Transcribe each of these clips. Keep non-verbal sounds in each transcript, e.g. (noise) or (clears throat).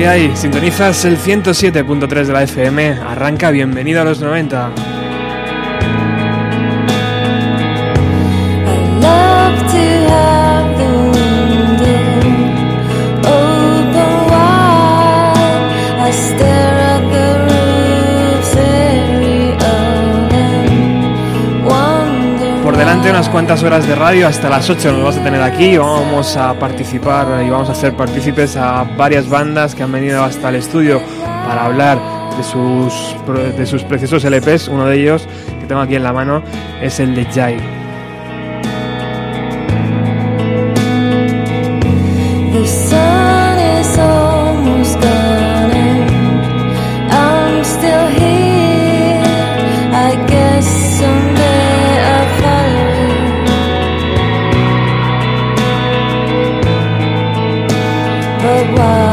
¿Qué hay? Sintonizas el 107.3 de la FM. Arranca, bienvenido a los 90. Unas cuantas horas de radio, hasta las 8 nos vas a tener aquí, vamos a participar y vamos a hacer partícipes a varias bandas que han venido hasta el estudio para hablar de sus, de sus preciosos LPs, uno de ellos que tengo aquí en la mano es el de Jai. worldwide.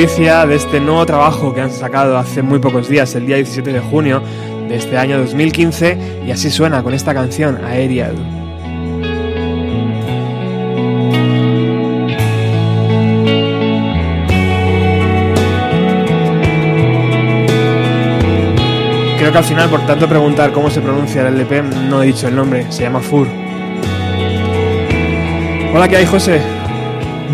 Delicia de este nuevo trabajo que han sacado hace muy pocos días, el día 17 de junio de este año 2015, y así suena con esta canción, Aerial. Creo que al final, por tanto preguntar cómo se pronuncia el LP, no he dicho el nombre, se llama Fur. Hola, ¿qué hay, José?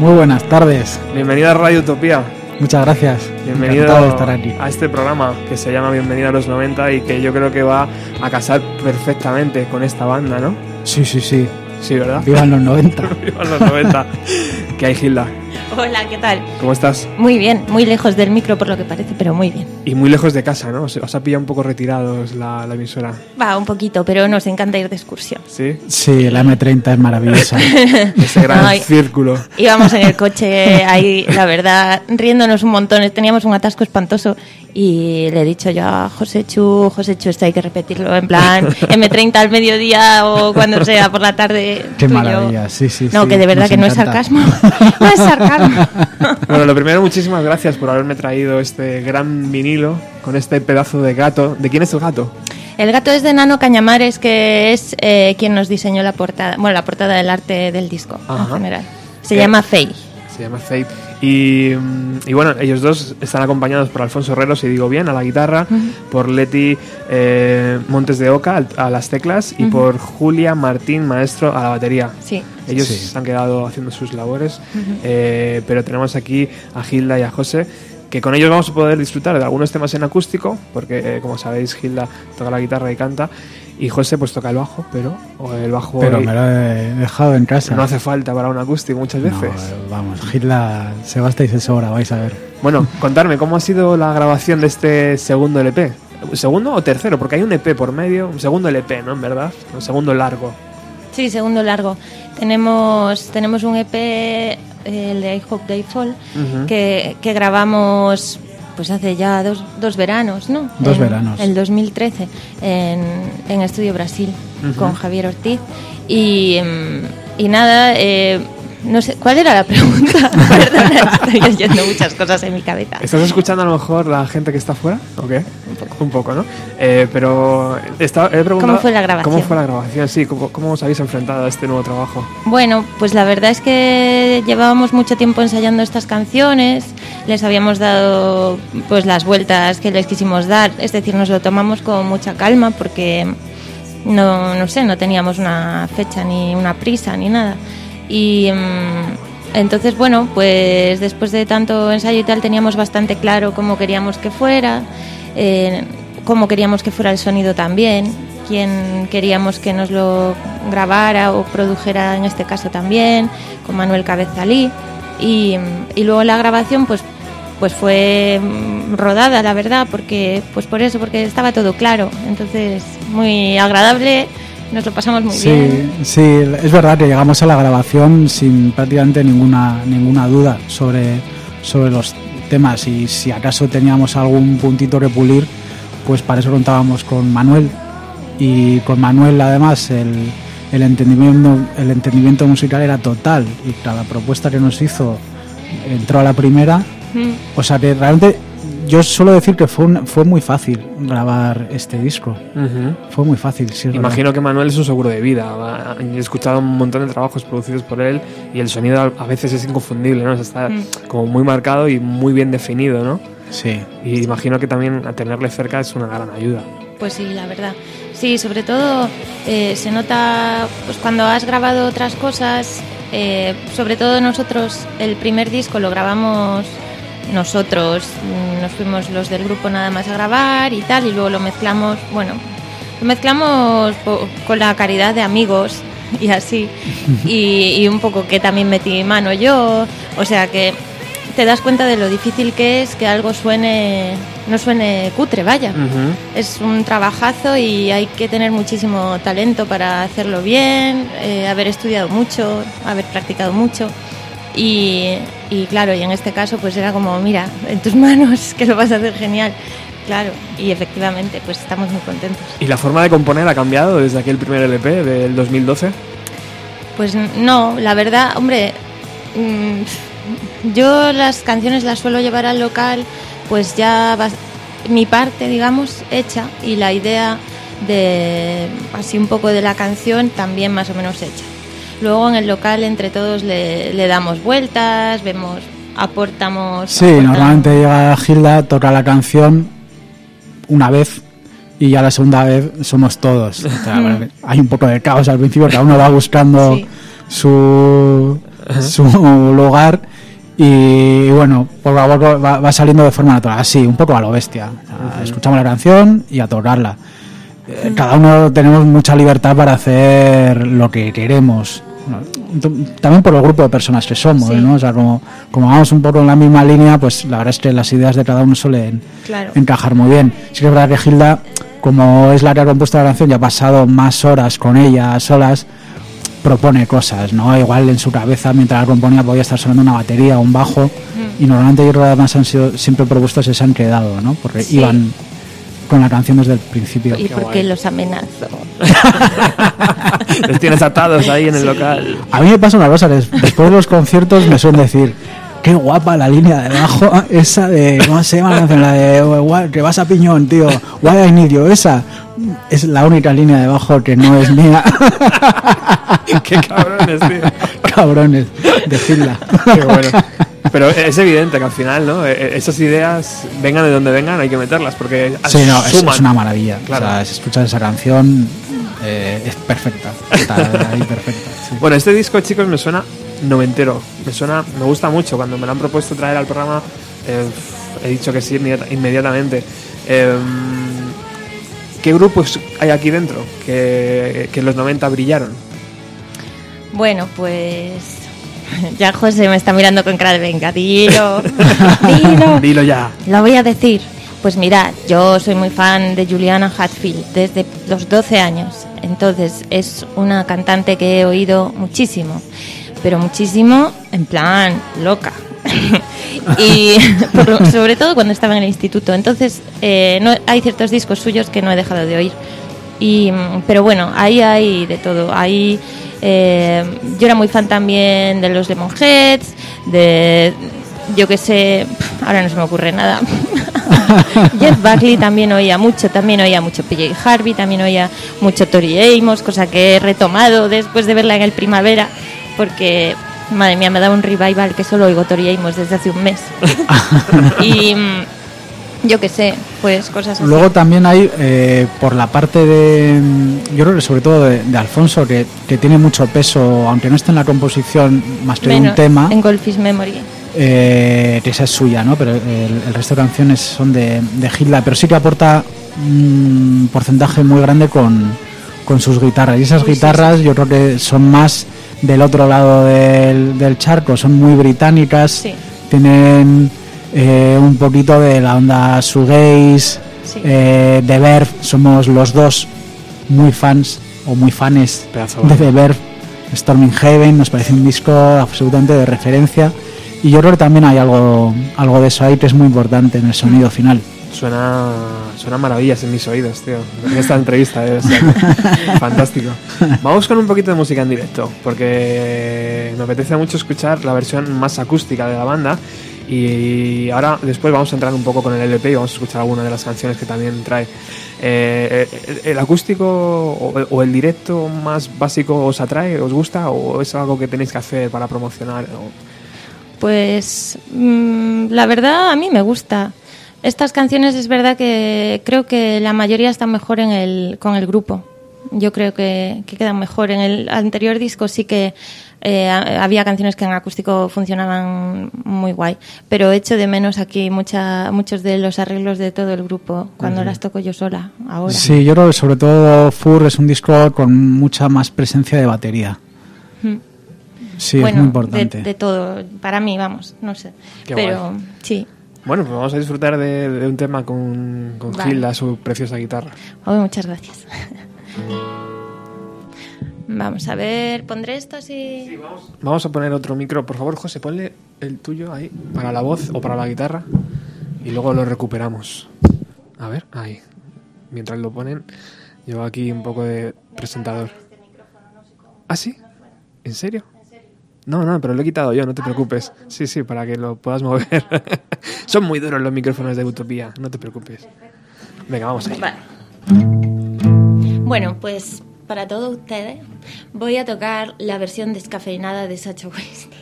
Muy buenas tardes. Bienvenido a Radio Utopía. Muchas gracias. Bienvenido Encantado de estar aquí. a este programa que se llama Bienvenido a los 90 y que yo creo que va a casar perfectamente con esta banda, ¿no? Sí, sí, sí. Sí, ¿verdad? Vivan los 90. Viva los 90. (laughs) (laughs) ¿Qué hay, Gilda? (laughs) Hola, ¿qué tal? ¿Cómo estás? Muy bien, muy lejos del micro por lo que parece, pero muy bien. Y muy lejos de casa, ¿no? Os, os ha pillado un poco retirados la, la emisora. Va, un poquito, pero nos encanta ir de excursión. ¿Sí? Sí, la M30 es maravillosa. (laughs) Ese gran Ay. círculo. Íbamos en el coche ahí, la verdad, riéndonos un montón. Teníamos un atasco espantoso y le he dicho yo a José Chu, José Chu, esto hay que repetirlo en plan (laughs) M30 al mediodía o cuando sea por la tarde. Qué maravilla, sí, sí. No, sí, que de verdad que no es sarcasmo. (laughs) No es sarcasmo. (laughs) Bueno, lo primero, muchísimas gracias por haberme traído este gran vinilo con este pedazo de gato. ¿De quién es el gato? El gato es de Nano Cañamares, que es eh, quien nos diseñó la portada, bueno, la portada del arte del disco Ajá. en general. Se Eh, llama Fey. Se llama Fate. Y, mm, y bueno, ellos dos están acompañados por Alfonso Herrero, si digo bien, a la guitarra, por Leti eh, Montes de Oca a las teclas y por Julia Martín Maestro a la batería. Sí. Ellos Sí. se han quedado haciendo sus labores, eh, pero tenemos aquí a Gilda y a José, que con ellos vamos a poder disfrutar de algunos temas en acústico, porque eh, como sabéis Gilda toca la guitarra y canta, y José pues toca el bajo, pero o el bajo Pero me lo he dejado en casa. no hace falta para un acústico muchas veces. eh, vamos, Hitler se basta y se sobra, vais a ver. Bueno, contarme, ¿cómo ha sido la grabación de este segundo LP? ¿Segundo o tercero? Porque hay un EP por medio, un segundo LP, ¿no? En verdad, un segundo largo. Sí, segundo largo. Tenemos, tenemos un EP, el de I Hope They Fall, que, que grabamos pues hace ya dos, dos veranos, ¿no? Dos En veranos. El 2013, en, en Estudio Brasil, con Javier Ortiz. Y, mm, y nada, eh, no sé, ¿cuál era la pregunta? (laughs) Perdona, estoy oyendo muchas cosas en mi cabeza. ¿Estás escuchando a lo mejor la gente que está afuera? ¿O qué? Un poco. Un poco, ¿no? Eh, pero estaba- he preguntado... ¿Cómo fue la grabación? ¿Cómo fue la grabación? Sí, ¿cómo, cómo os habéis enfrentado a este nuevo trabajo? Bueno, pues la verdad es que llevábamos mucho tiempo ensayando estas canciones, les habíamos dado pues las vueltas que les quisimos dar, es decir, nos lo tomamos con mucha calma porque no, no sé, no teníamos una fecha ni una prisa ni nada. Y mm, entonces, bueno, pues después de tanto ensayo y tal teníamos bastante claro cómo queríamos que fuera, eh, cómo queríamos que fuera el sonido también, quién queríamos que nos lo grabara o produjera en este caso también, con Manuel Cabezalí. Y, y luego la grabación, pues pues fue mm, rodada, la verdad, porque pues por eso, porque estaba todo claro. Entonces, muy agradable, nos lo pasamos muy sí, bien. sí, es verdad que llegamos a la grabación sin prácticamente ninguna ninguna duda sobre, sobre los temas y si acaso teníamos algún puntito que pulir, pues para eso contábamos con Manuel y con Manuel además el, el entendimiento el entendimiento musical era total y cada propuesta que nos hizo entró a la primera Mm. o sea que realmente yo suelo decir que fue un- fue muy fácil grabar este disco fue muy fácil sí es verdad. Imagino que Manuel es un seguro de vida. He escuchado un montón de trabajos producidos por él y el sonido a a veces es inconfundible, ¿no? O sea, Está Mm. como muy marcado y muy bien definido, ¿no? sí Y imagino que también a tenerle cerca es una gran ayuda. Pues sí, la verdad. Sí, sobre todo eh, se nota pues cuando has grabado otras cosas, eh, sobre todo nosotros el primer disco lo grabamos nosotros, mm, nos fuimos los del grupo nada más a grabar y tal, y luego lo mezclamos, bueno, lo mezclamos con la caridad de amigos (laughs) y así, y, y un poco que también metí mano yo, o sea que te das cuenta de lo difícil que es que algo suene, no suene cutre, vaya. Es un trabajazo y hay que tener muchísimo talento para hacerlo bien, eh, haber estudiado mucho, haber practicado mucho. Y, y claro, y en este caso pues era como, mira, en tus (laughs) manos que lo vas a hacer genial. Claro, y efectivamente pues estamos muy contentos. ¿Y la forma de componer ha cambiado desde aquel primer LP del 2012? Pues no, la verdad, hombre, mm, yo las canciones las suelo llevar al local, pues ya va- mi parte, digamos, hecha y la idea de así un poco de la canción también más o menos hecha. Luego en el local entre todos le, le damos vueltas, vemos, aportamos. Sí, aportamos. normalmente llega Gilda, toca la canción una vez y ya la segunda vez somos todos. O sea, bueno, (laughs) hay un poco de caos al principio, cada uno va buscando Sí. su, su lugar y bueno, poco a poco va, va saliendo de forma natural, así, un poco a lo bestia. O sea, Escuchamos la canción y a tocarla. Eh, Cada uno tenemos mucha libertad para hacer lo que queremos. También por el grupo de personas que somos, Sí. ¿no? O sea, como, como vamos un poco en la misma línea, pues la verdad es que las ideas de cada uno suelen Claro. encajar muy bien. Sí que es verdad que Gilda, como es la que ha compuesto la canción y ha pasado más horas con ella solas, propone cosas, ¿no? Igual en su cabeza mientras la componía podía estar sonando una batería o un bajo Mm. y normalmente yo creo que además han sido siempre propuestas y se han quedado, ¿no? Porque Sí. iban con la canción desde el principio. Y porque los amenazo. (laughs) Les tienes atados ahí en el local. A mí me pasa una cosa, des- después de los conciertos me suelen decir, qué guapa la línea de abajo, (laughs) esa de, ¿cómo se llama la canción? La de, "Oh, guay, que vas a piñón, tío, why I need you, esa es la única línea de abajo que no es mía. (laughs) Qué cabrones, tío. Cabrones, de Gilda. Qué bueno. Pero es evidente que al final, ¿no? E- Esas ideas, vengan de donde vengan, hay que meterlas porque Sí, no, es, suman. es una maravilla. Claro. O sea, si escuchas esa canción, eh, es perfecta. Está ahí perfecta. sí. Bueno, este disco, chicos, me suena noventero. Me suena, me gusta mucho. Cuando me lo han propuesto traer al programa, eh, he dicho que sí inmediata- inmediatamente. Eh, ¿Qué grupos hay aquí dentro que, que en los 90 brillaron? Bueno, pues. (laughs) Ya José me está mirando con cara de venga, dilo, (laughs) dilo. Dilo ya. Lo voy a decir. Pues mirad, yo soy muy fan de Juliana Hatfield desde los 12 años. Entonces es una cantante que he oído muchísimo, pero muchísimo en plan loca. (laughs) y por sobre todo cuando estaba en el instituto. Entonces eh, no, hay ciertos discos suyos que no he dejado de oír. Y, pero bueno, ahí hay de todo. Ahí, eh, yo era muy fan también de los Lemonheads, de, yo que sé, ahora no se me ocurre nada. (laughs) Jeff Buckley también oía mucho, también oía mucho PJ Harvey, también oía mucho Tori Amos, cosa que he retomado después de verla en el primavera, porque, madre mía, me da un revival que solo oigo Tori Amos desde hace un mes. (laughs) y mm, yo que sé, pues cosas así. Luego también hay, eh, por la parte de, yo creo que sobre todo de, de Alfonso, que, que tiene mucho peso, aunque no esté en la composición más que de un Menos tema, En Golfish Memory. eh, que esa es suya, ¿no? Pero el, el resto de canciones son de, de Hilda, pero sí que aporta un porcentaje muy grande con, con sus guitarras. Y esas Uy, sí, guitarras yo creo que son más del otro lado del, del charco, son muy británicas, Sí. tienen eh, un poquito de la onda shoegaze, Sí. eh, de Verve, somos los dos muy fans o muy fanes Pedazo de The Verve, Storming Heaven, nos parece un disco absolutamente de referencia y yo creo que también hay algo, algo de eso ahí que es muy importante en el sonido final. Suena, suena maravillas en mis oídos, tío. En esta entrevista es (laughs) fantástico. Vamos con un poquito de música en directo, porque me apetece mucho escuchar la versión más acústica de la banda. Y ahora, después vamos a entrar un poco con el LP y vamos a escuchar alguna de las canciones que también trae. Eh, el, el acústico o, el directo más básico os atrae, os gusta o es algo que tenéis que hacer para promocionar? Pues mm, la verdad a mí me gusta. Estas canciones es verdad que creo que la mayoría están mejor en el, con el grupo. Yo creo que, que quedan mejor. En el anterior disco sí que eh, ha- había canciones que en acústico funcionaban muy guay, pero echo de menos aquí mucha, muchos de los arreglos de todo el grupo cuando las toco yo sola ahora. Sí, yo creo que sobre todo Fur es un disco con mucha más presencia de batería. Mm. Sí, es bueno, muy importante. De, de todo, para mí, vamos, no sé. Qué pero sí. Bueno, pues vamos a disfrutar de, de un tema con, con Vale. Gilda, su preciosa guitarra. Oh, muchas gracias. (laughs) Vamos a ver, pondré esto así. Sí, vamos. vamos. a poner otro micro. Por favor, José, ponle el tuyo ahí para la voz o para la guitarra y luego lo recuperamos. A ver, ahí. Mientras lo ponen, yo aquí un poco de presentador. ¿Ah, sí? ¿En serio? No, no, pero lo he quitado yo, no te preocupes. Sí, sí, para que lo puedas mover. (laughs) Son muy duros los micrófonos de Utopía, no te preocupes. Venga, vamos allá. Vale. Mm. Bueno, pues para todos ustedes voy a tocar la versión descafeinada de Sacha West.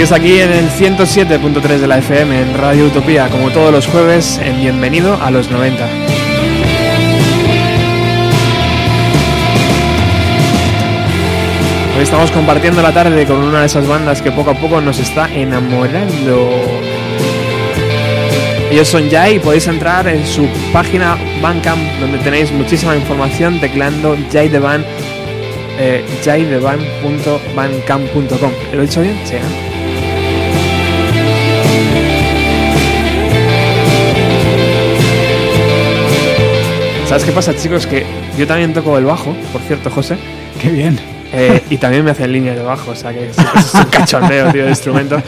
Sigues aquí en el 107.3 de la FM en Radio Utopía, como todos los jueves, en Bienvenido a los 90. Hoy estamos compartiendo la tarde con una de esas bandas que poco a poco nos está enamorando. Ellos son Jai y podéis entrar en su página Bandcamp donde tenéis muchísima información tecleando Jai de Band, eh, jaideban.bandcamp.com. ¿Lo he dicho bien? Sí. ¿eh? ¿Sabes qué pasa, chicos? Que yo también toco el bajo, por cierto, José. Qué bien. Eh, y también me hacen líneas de bajo, o sea que es, es un (laughs) cachondeo, tío, de instrumento.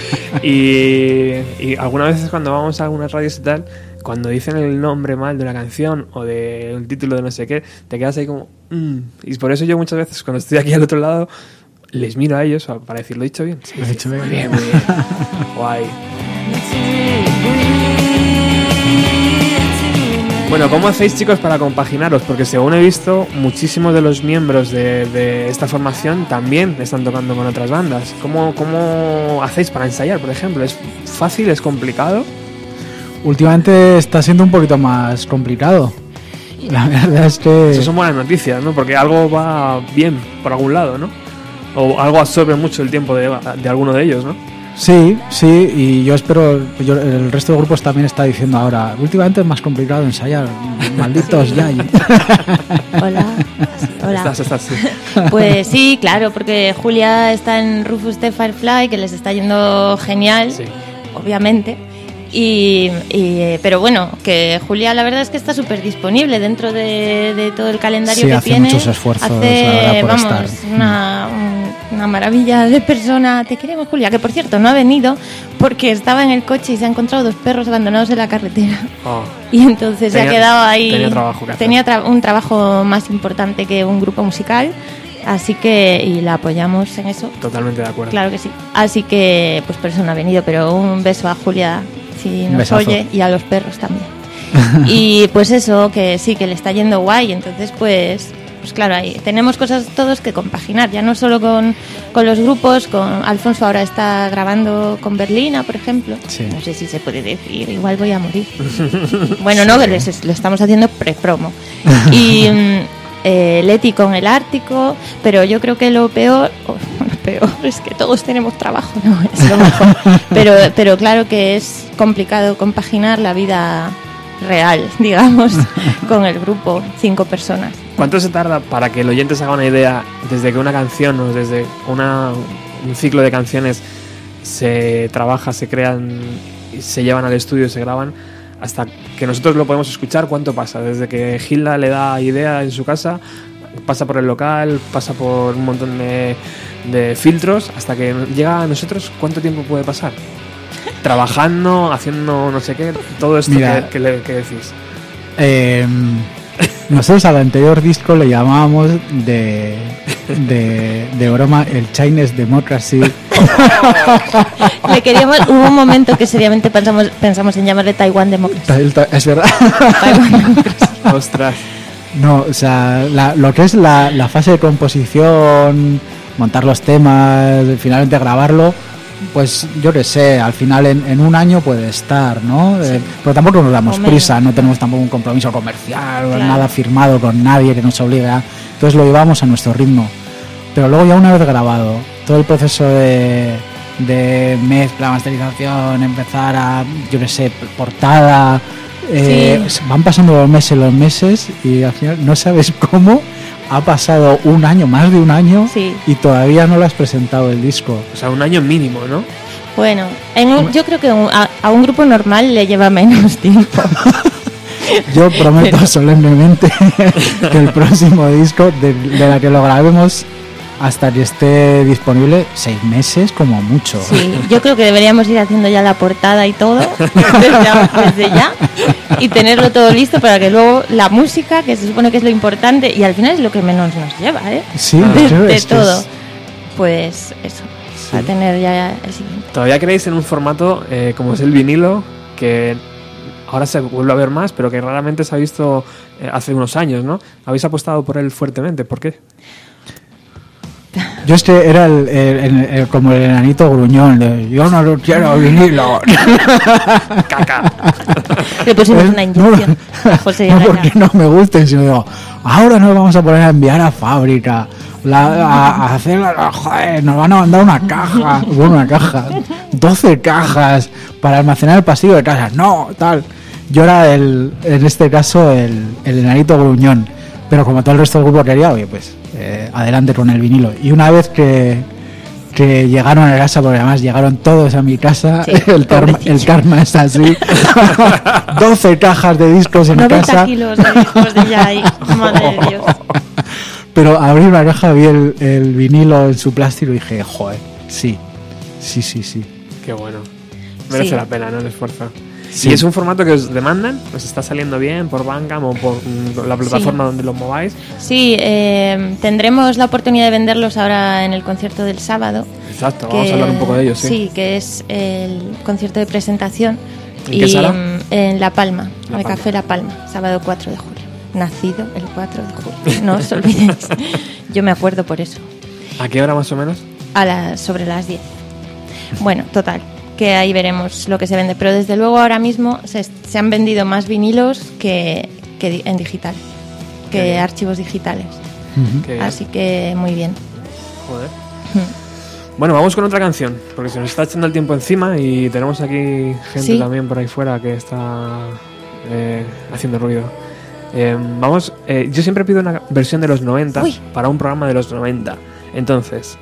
Y, y algunas veces cuando vamos a algunas radios y tal, cuando dicen el nombre mal de una canción o de un título de no sé qué, te quedas ahí como... "Mm". Y por eso yo muchas veces cuando estoy aquí al otro lado, les miro a ellos para decir, ¿lo he dicho bien? Sí, Lo sí, dicho muy bien. bien, muy bien. (laughs) Guay. Bueno, ¿cómo hacéis chicos para compaginaros? Porque según he visto, muchísimos de los miembros de, de esta formación también están tocando con otras bandas. ¿Cómo, ¿Cómo hacéis para ensayar, por ejemplo? ¿Es fácil? ¿Es complicado? Últimamente está siendo un poquito más complicado. La (laughs) verdad es que... Eso son buenas noticias, ¿no? Porque algo va bien por algún lado, ¿no? O algo absorbe mucho el tiempo de, de alguno de ellos, ¿no? Sí, sí, y yo espero, yo- el resto de grupos también está diciendo ahora, últimamente es más complicado ensayar, (laughs) malditos ya. (laughs) Hola. Hola. Estás, estás, sí. (laughs) Pues sí, claro, porque Julia está en Rufus the Firefly, que les está yendo genial, Sí. obviamente. Y, y, pero bueno, que Julia la verdad es que está súper disponible dentro de, de todo el calendario Sí, que hace tiene. muchos esfuerzos, Hace, la verdad, por vamos, estar. Una, un- una maravilla de persona. Te queremos, Julia, que por cierto no ha venido porque estaba en el coche y se ha encontrado dos perros abandonados en la carretera. Oh. (laughs) Y entonces se ha quedado ahí. tenía trabajo que. Tenía tra- un trabajo más importante que un grupo musical. Así que, y la apoyamos en eso. Totalmente de acuerdo. Claro que sí. Así que, pues por eso no ha venido. Pero un beso a Julia, si nos besazo. oye, y a los perros también. (laughs) y pues eso, que sí, que le está yendo guay. Entonces, pues, pues claro, ahí tenemos cosas todos que compaginar. Ya no solo con, con los grupos, con Alfonso ahora está grabando con Berlina, por ejemplo. Sí. No sé si se puede decir, igual voy a morir. (laughs) Bueno, no, les, le estamos haciendo pre-promo. (laughs) Y mm, eh, Leti con el Ártico, pero yo creo que lo peor, (laughs) o, lo peor es que todos tenemos trabajo, no, es lo mejor. Pero, pero claro que es complicado compaginar la vida real, (laughs) digamos, (laughs) con el grupo, cinco personas. ¿Cuánto se tarda para que el oyente se haga una idea desde que una canción o desde una, un ciclo de canciones se trabaja, se crean, y se llevan al estudio, se graban, hasta que nosotros lo podemos escuchar? ¿Cuánto pasa? Desde que Gilda le da idea en su casa, pasa por el local, pasa por un montón de, de filtros, hasta que llega a nosotros, ¿cuánto tiempo puede pasar? Trabajando, haciendo no sé qué, todo esto Mira. que, que le- que decís. Eh, nosotros al anterior disco le llamábamos de, de, de broma el Chinese Democracy. (laughs) Le queríamos, hubo un momento que seriamente pensamos, pensamos en llamarle Taiwan Democracy. Es verdad. Taiwan Democracy. (laughs) Ostras. No, o sea, la- lo que es la, la fase de composición, montar los temas, finalmente grabarlo, pues yo qué sé, al final en, en un año puede estar, ¿no? Eh, pero tampoco nos damos prisa, no tenemos tampoco un compromiso comercial, Claro. nada firmado con nadie que nos obligue a... Entonces lo llevamos a nuestro ritmo. Pero luego ya una vez grabado, todo el proceso de, de mezcla, masterización, empezar a, yo qué sé, portada, eh, van pasando los meses, los meses y al final no sabes (laughs) cómo ha pasado un año, más de un año Sí. y todavía no lo has presentado el disco. O sea, un año mínimo, ¿no? Bueno, en un- yo creo que un- a, a un grupo normal le lleva menos (laughs) tiempo. (laughs) Yo prometo solemnemente (laughs) que el próximo disco, de, de la que lo grabemos hasta que esté disponible, seis meses como mucho. Sí, yo creo que deberíamos ir haciendo ya la portada y todo (laughs) desde, ya y tenerlo todo listo para que luego la música, que se supone que es lo importante y al final es lo que menos nos lleva, ¿eh? Sí, de, creo de es que todo. es- Pues eso, a tener ya el siguiente. ¿Todavía creéis en un formato eh, como es el vinilo, que ahora se vuelve a ver más, pero que raramente se ha visto eh, hace unos años, ¿no? Habéis apostado por él fuertemente, ¿por qué? Yo este era el, el- el- el- como el enanito gruñón, de, yo no lo quiero vinilo. (laughs) Le pusimos una Pues, no, inyección. (laughs) a José no porque no me gusten, sino digo, ahora nos vamos a poner a enviar a fábrica, la- a, a hacer, la- joder, nos van a mandar una caja, bueno, una caja, 12 cajas para almacenar el pasillo de casa, no, tal. Yo era el, en este caso el, el enanito gruñón, pero como todo el resto del grupo quería, oye, pues eh, adelante con el vinilo. Y una vez que, que llegaron a casa, porque además llegaron todos a mi casa, Sí, (laughs) el, karma, el karma es así. (laughs) 12 cajas de discos en 90 casa. kilos de discos de ya ahí. Madre de Dios. (laughs) Pero abrí una caja, vi el, el vinilo en su plástico y dije, joder, sí, sí, sí, sí. Qué bueno. Merece Sí. la pena, ¿no? El esfuerzo. Sí. ¿Y es un formato que os demandan? ¿Os está saliendo bien por Bandcamp o por mm, la plataforma donde lo mováis? Sí, eh, tendremos la oportunidad de venderlos ahora en el concierto del sábado. Exacto, vamos a hablar un poco de ellos, sí. que es el concierto de presentación. ¿En y qué sala? mm, en La Palma, La el Palma. Café La Palma, sábado 4 de julio. Nacido el 4 de julio. (laughs) No os olvidéis. (laughs) Yo me acuerdo por eso. ¿A qué hora más o menos? A las, sobre las 10. Bueno, total, que ahí veremos lo que se vende. Pero desde luego ahora mismo se, se han vendido más vinilos que, que en digital, que archivos digitales. Así que muy bien. Joder. Bueno, vamos con otra canción, porque se nos está echando el tiempo encima y tenemos aquí gente Sí. también por ahí fuera que está eh, haciendo ruido. Eh, vamos, eh, yo siempre pido una versión de los 90 Uy. para un programa de los 90. Entonces,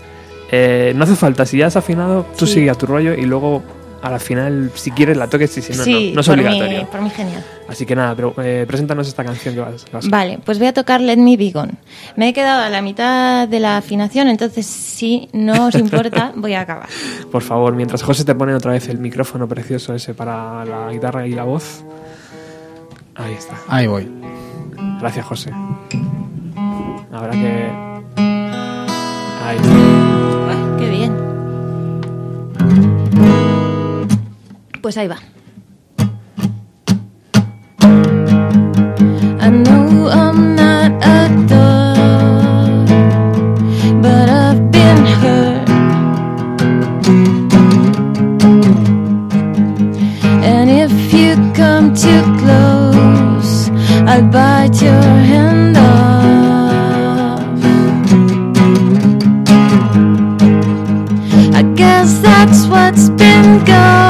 eh, no hace falta, si ya has afinado, tú Sí. sigue a tu rollo y luego a la final, si quieres, la toques y si no, sí, no, no es por, mí, obligatorio. por mí genial. Así que nada, pero eh, preséntanos esta canción que vas, vas Vale, pues voy a tocar Let Me Be Gone. Me he quedado a la mitad de la afinación, entonces si no os importa, (laughs) voy a acabar. Por favor, mientras José te pone otra vez el micrófono precioso ese para la guitarra y la voz. Ahí está. Ahí voy. Gracias, José. Habrá que. Ahí. Buah, Pues ahí va. I know I'm not a but I've been hurt. And if you come too close, I'll bite your hand off. I guess that's what's been going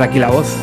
aquí la voz.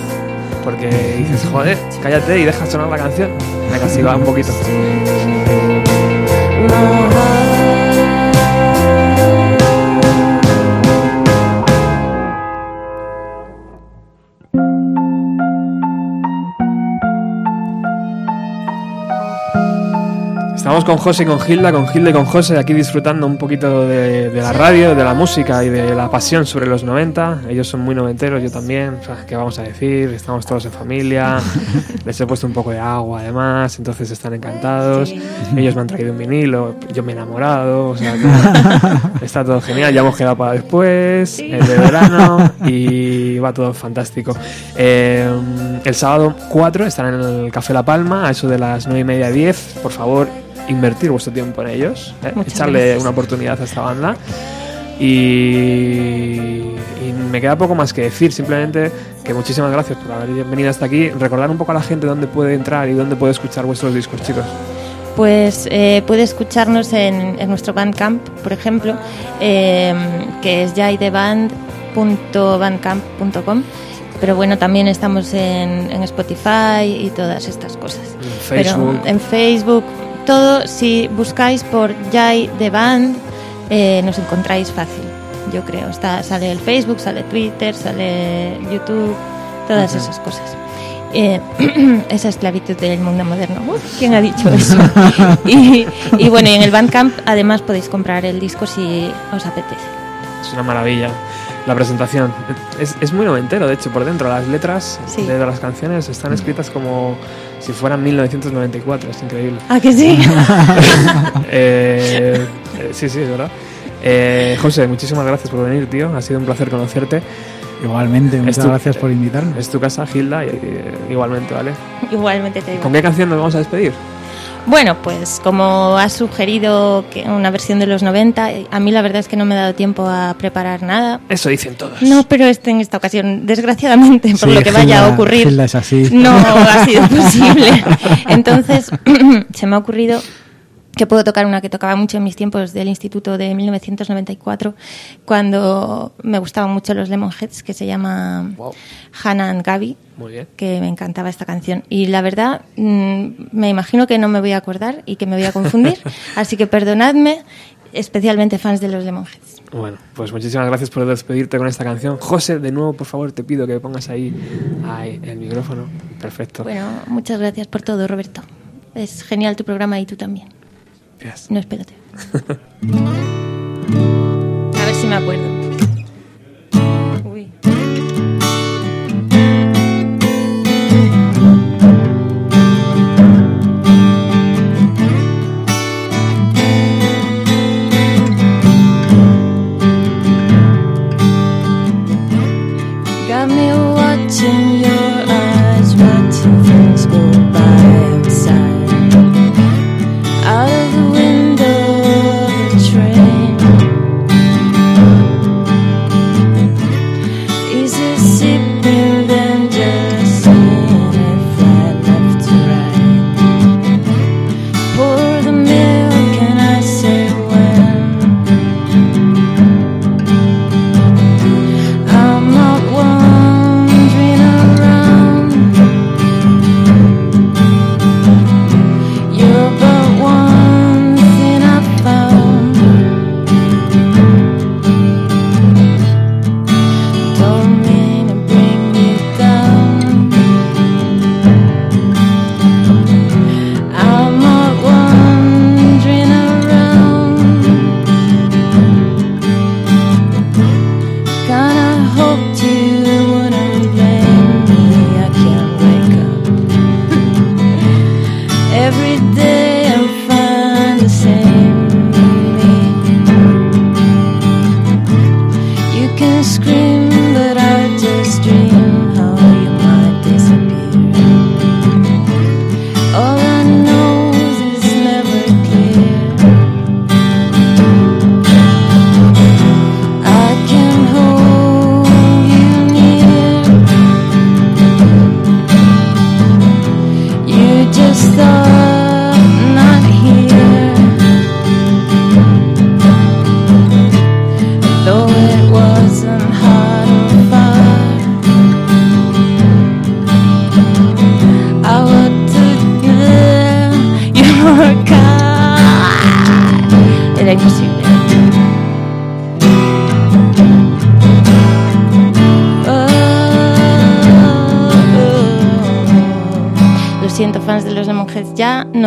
José con Gilda, con Gilda y con José, aquí disfrutando un poquito de, de la radio, de la música y de la pasión sobre los 90. Ellos son muy noventeros, yo también. O sea, ¿Qué vamos a decir? Estamos todos en familia. (laughs) Les he puesto un poco de agua además, entonces están encantados. Ellos me han traído un vinilo, yo me he enamorado. O sea, que (laughs) está todo genial. Ya hemos quedado para después, el de verano, y va todo fantástico. Eh, el sábado 4 estarán en el Café La Palma, a eso de las 9 y media 10. Por favor, invertir vuestro tiempo en ellos, ¿eh? Echarle gracias. una oportunidad a esta banda. Y, y me queda poco más que decir, simplemente que muchísimas gracias por haber venido hasta aquí. Recordar un poco a la gente dónde puede entrar y dónde puede escuchar vuestros discos, chicos. Pues eh, puede escucharnos en, en nuestro Bandcamp, por ejemplo, eh, que es jaideband.bandcamp.com. Pero bueno, también estamos en, en Spotify y todas estas cosas. En Facebook. Pero en Facebook, todo, si buscáis por Jai de Band, eh, nos encontráis fácil, yo creo. Está, sale el Facebook, sale Twitter, sale YouTube, todas esas cosas. Eh, (clears throat) esa esclavitud del mundo moderno. Uf, ¿Quién ha dicho (laughs) eso? y, y bueno, y en el Bandcamp además podéis comprar el disco si os apetece. Es una maravilla. La presentación es, es muy noventero, de hecho, por dentro. Las letras Sí. de las canciones están escritas como si fueran 1994, es increíble. ¿Ah, que sí? (laughs) Eh, eh, sí, sí, es verdad. Eh, José, muchísimas gracias por venir, tío. Ha sido un placer conocerte. Igualmente, muchas tu- gracias por invitarme. Es tu casa, Gilda, y, y- igualmente, ¿vale? Igualmente te digo. ¿Con qué canción nos vamos a despedir? Bueno, pues como has sugerido que una versión de los 90, a mí la verdad es que no me ha dado tiempo a preparar nada. Eso dicen todos. No, pero este en esta ocasión, desgraciadamente, por Sí, lo que vaya a ocurrir, así. no ha sido (laughs) posible. Entonces, (clears throat) se me ha ocurrido que puedo tocar una que tocaba mucho en mis tiempos del instituto de 1994, cuando me gustaban mucho los Lemonheads, que se llama Wow. Hannah and Gaby Muy bien. que me encantaba esta canción. Y la verdad, mm, me imagino que no me voy a acordar y que me voy a confundir. (laughs) así que perdonadme, especialmente fans de los Lemonheads. Bueno, pues muchísimas gracias por despedirte con esta canción. José, de nuevo, por favor, te pido que pongas ahí, ahí el micrófono. Perfecto. Bueno, muchas gracias por todo, Roberto. Es genial tu programa y tú también. No, espérate. (laughs) A ver si me acuerdo.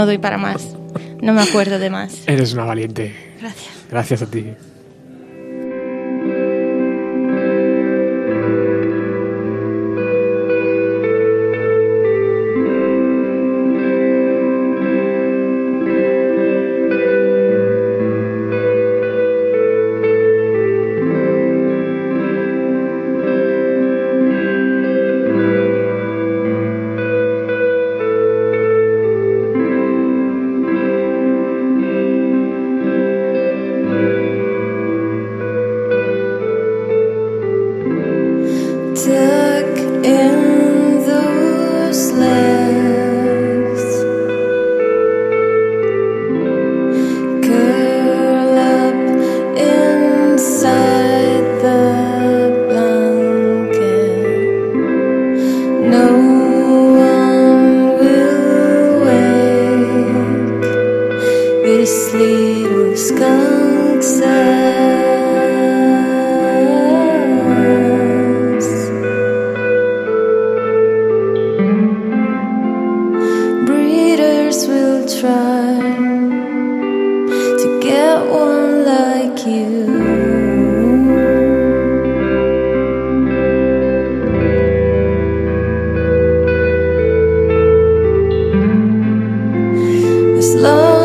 doy para más. No me acuerdo de más. Eres una valiente. Gracias. Gracias a ti. Love.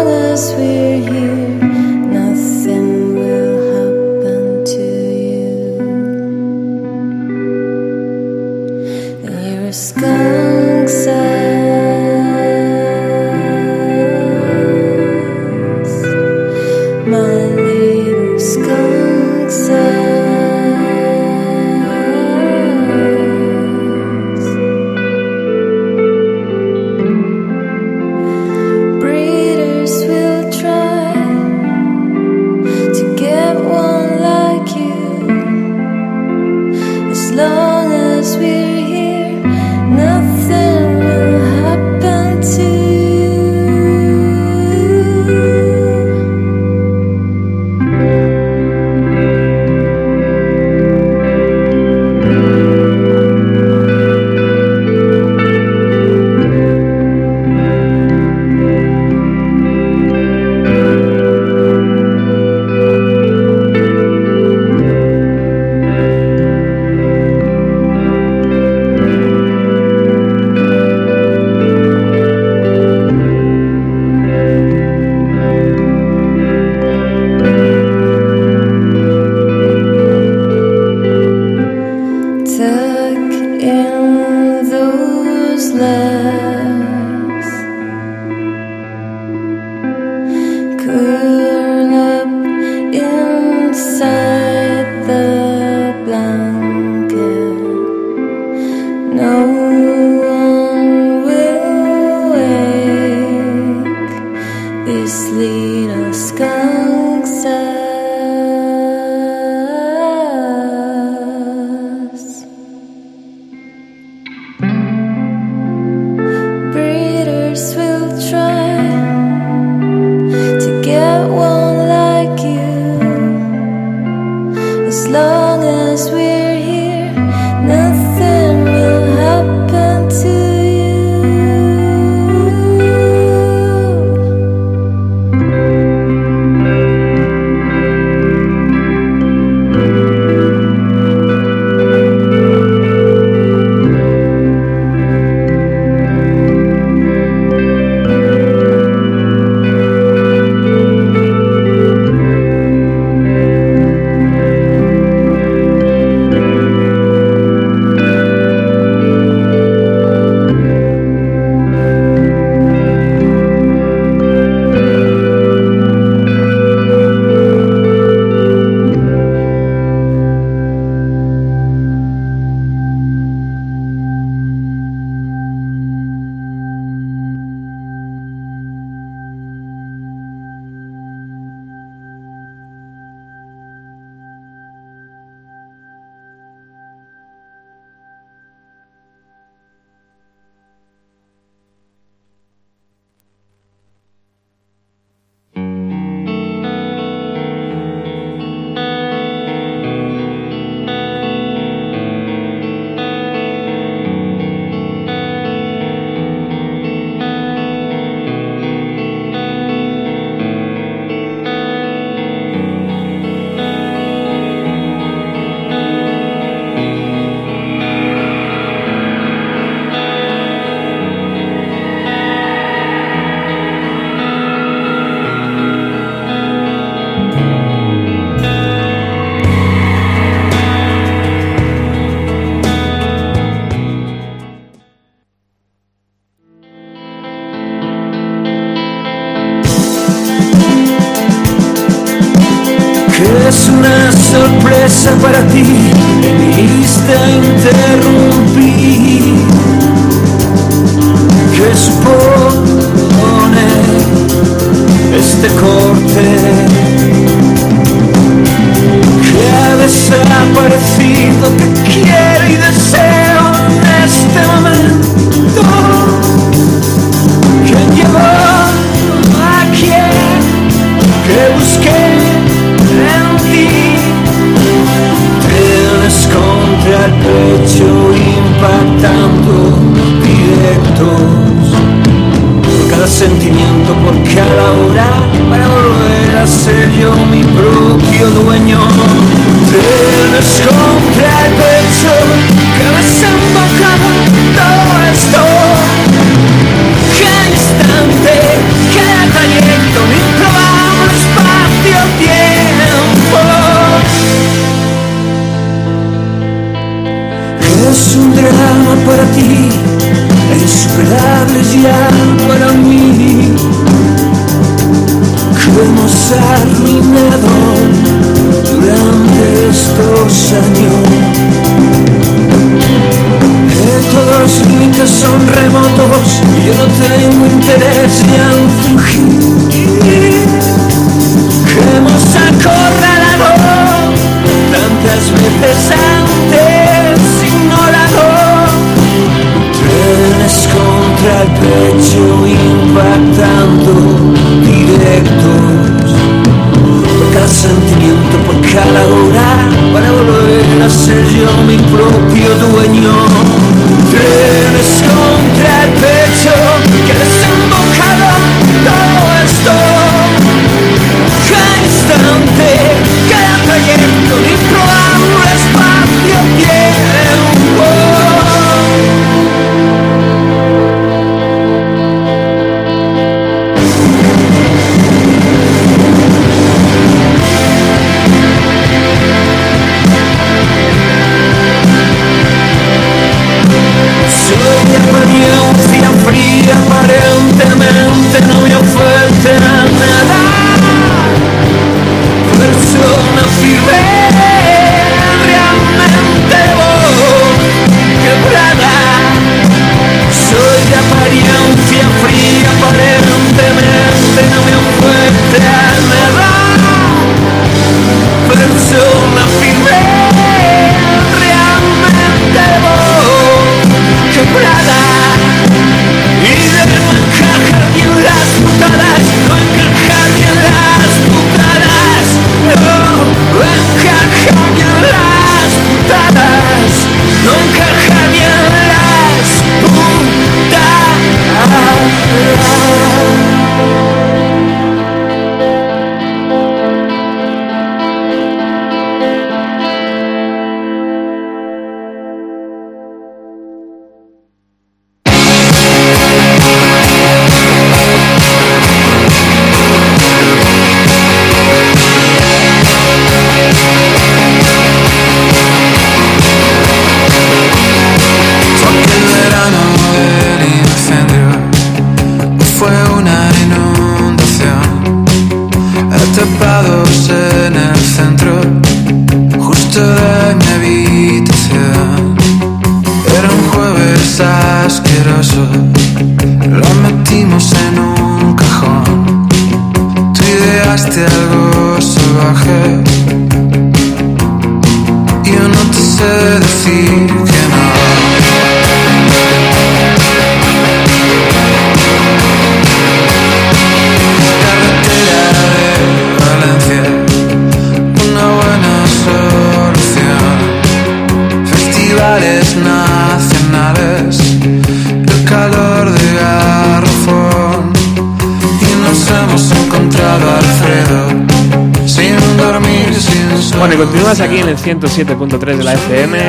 107.3 de la FM,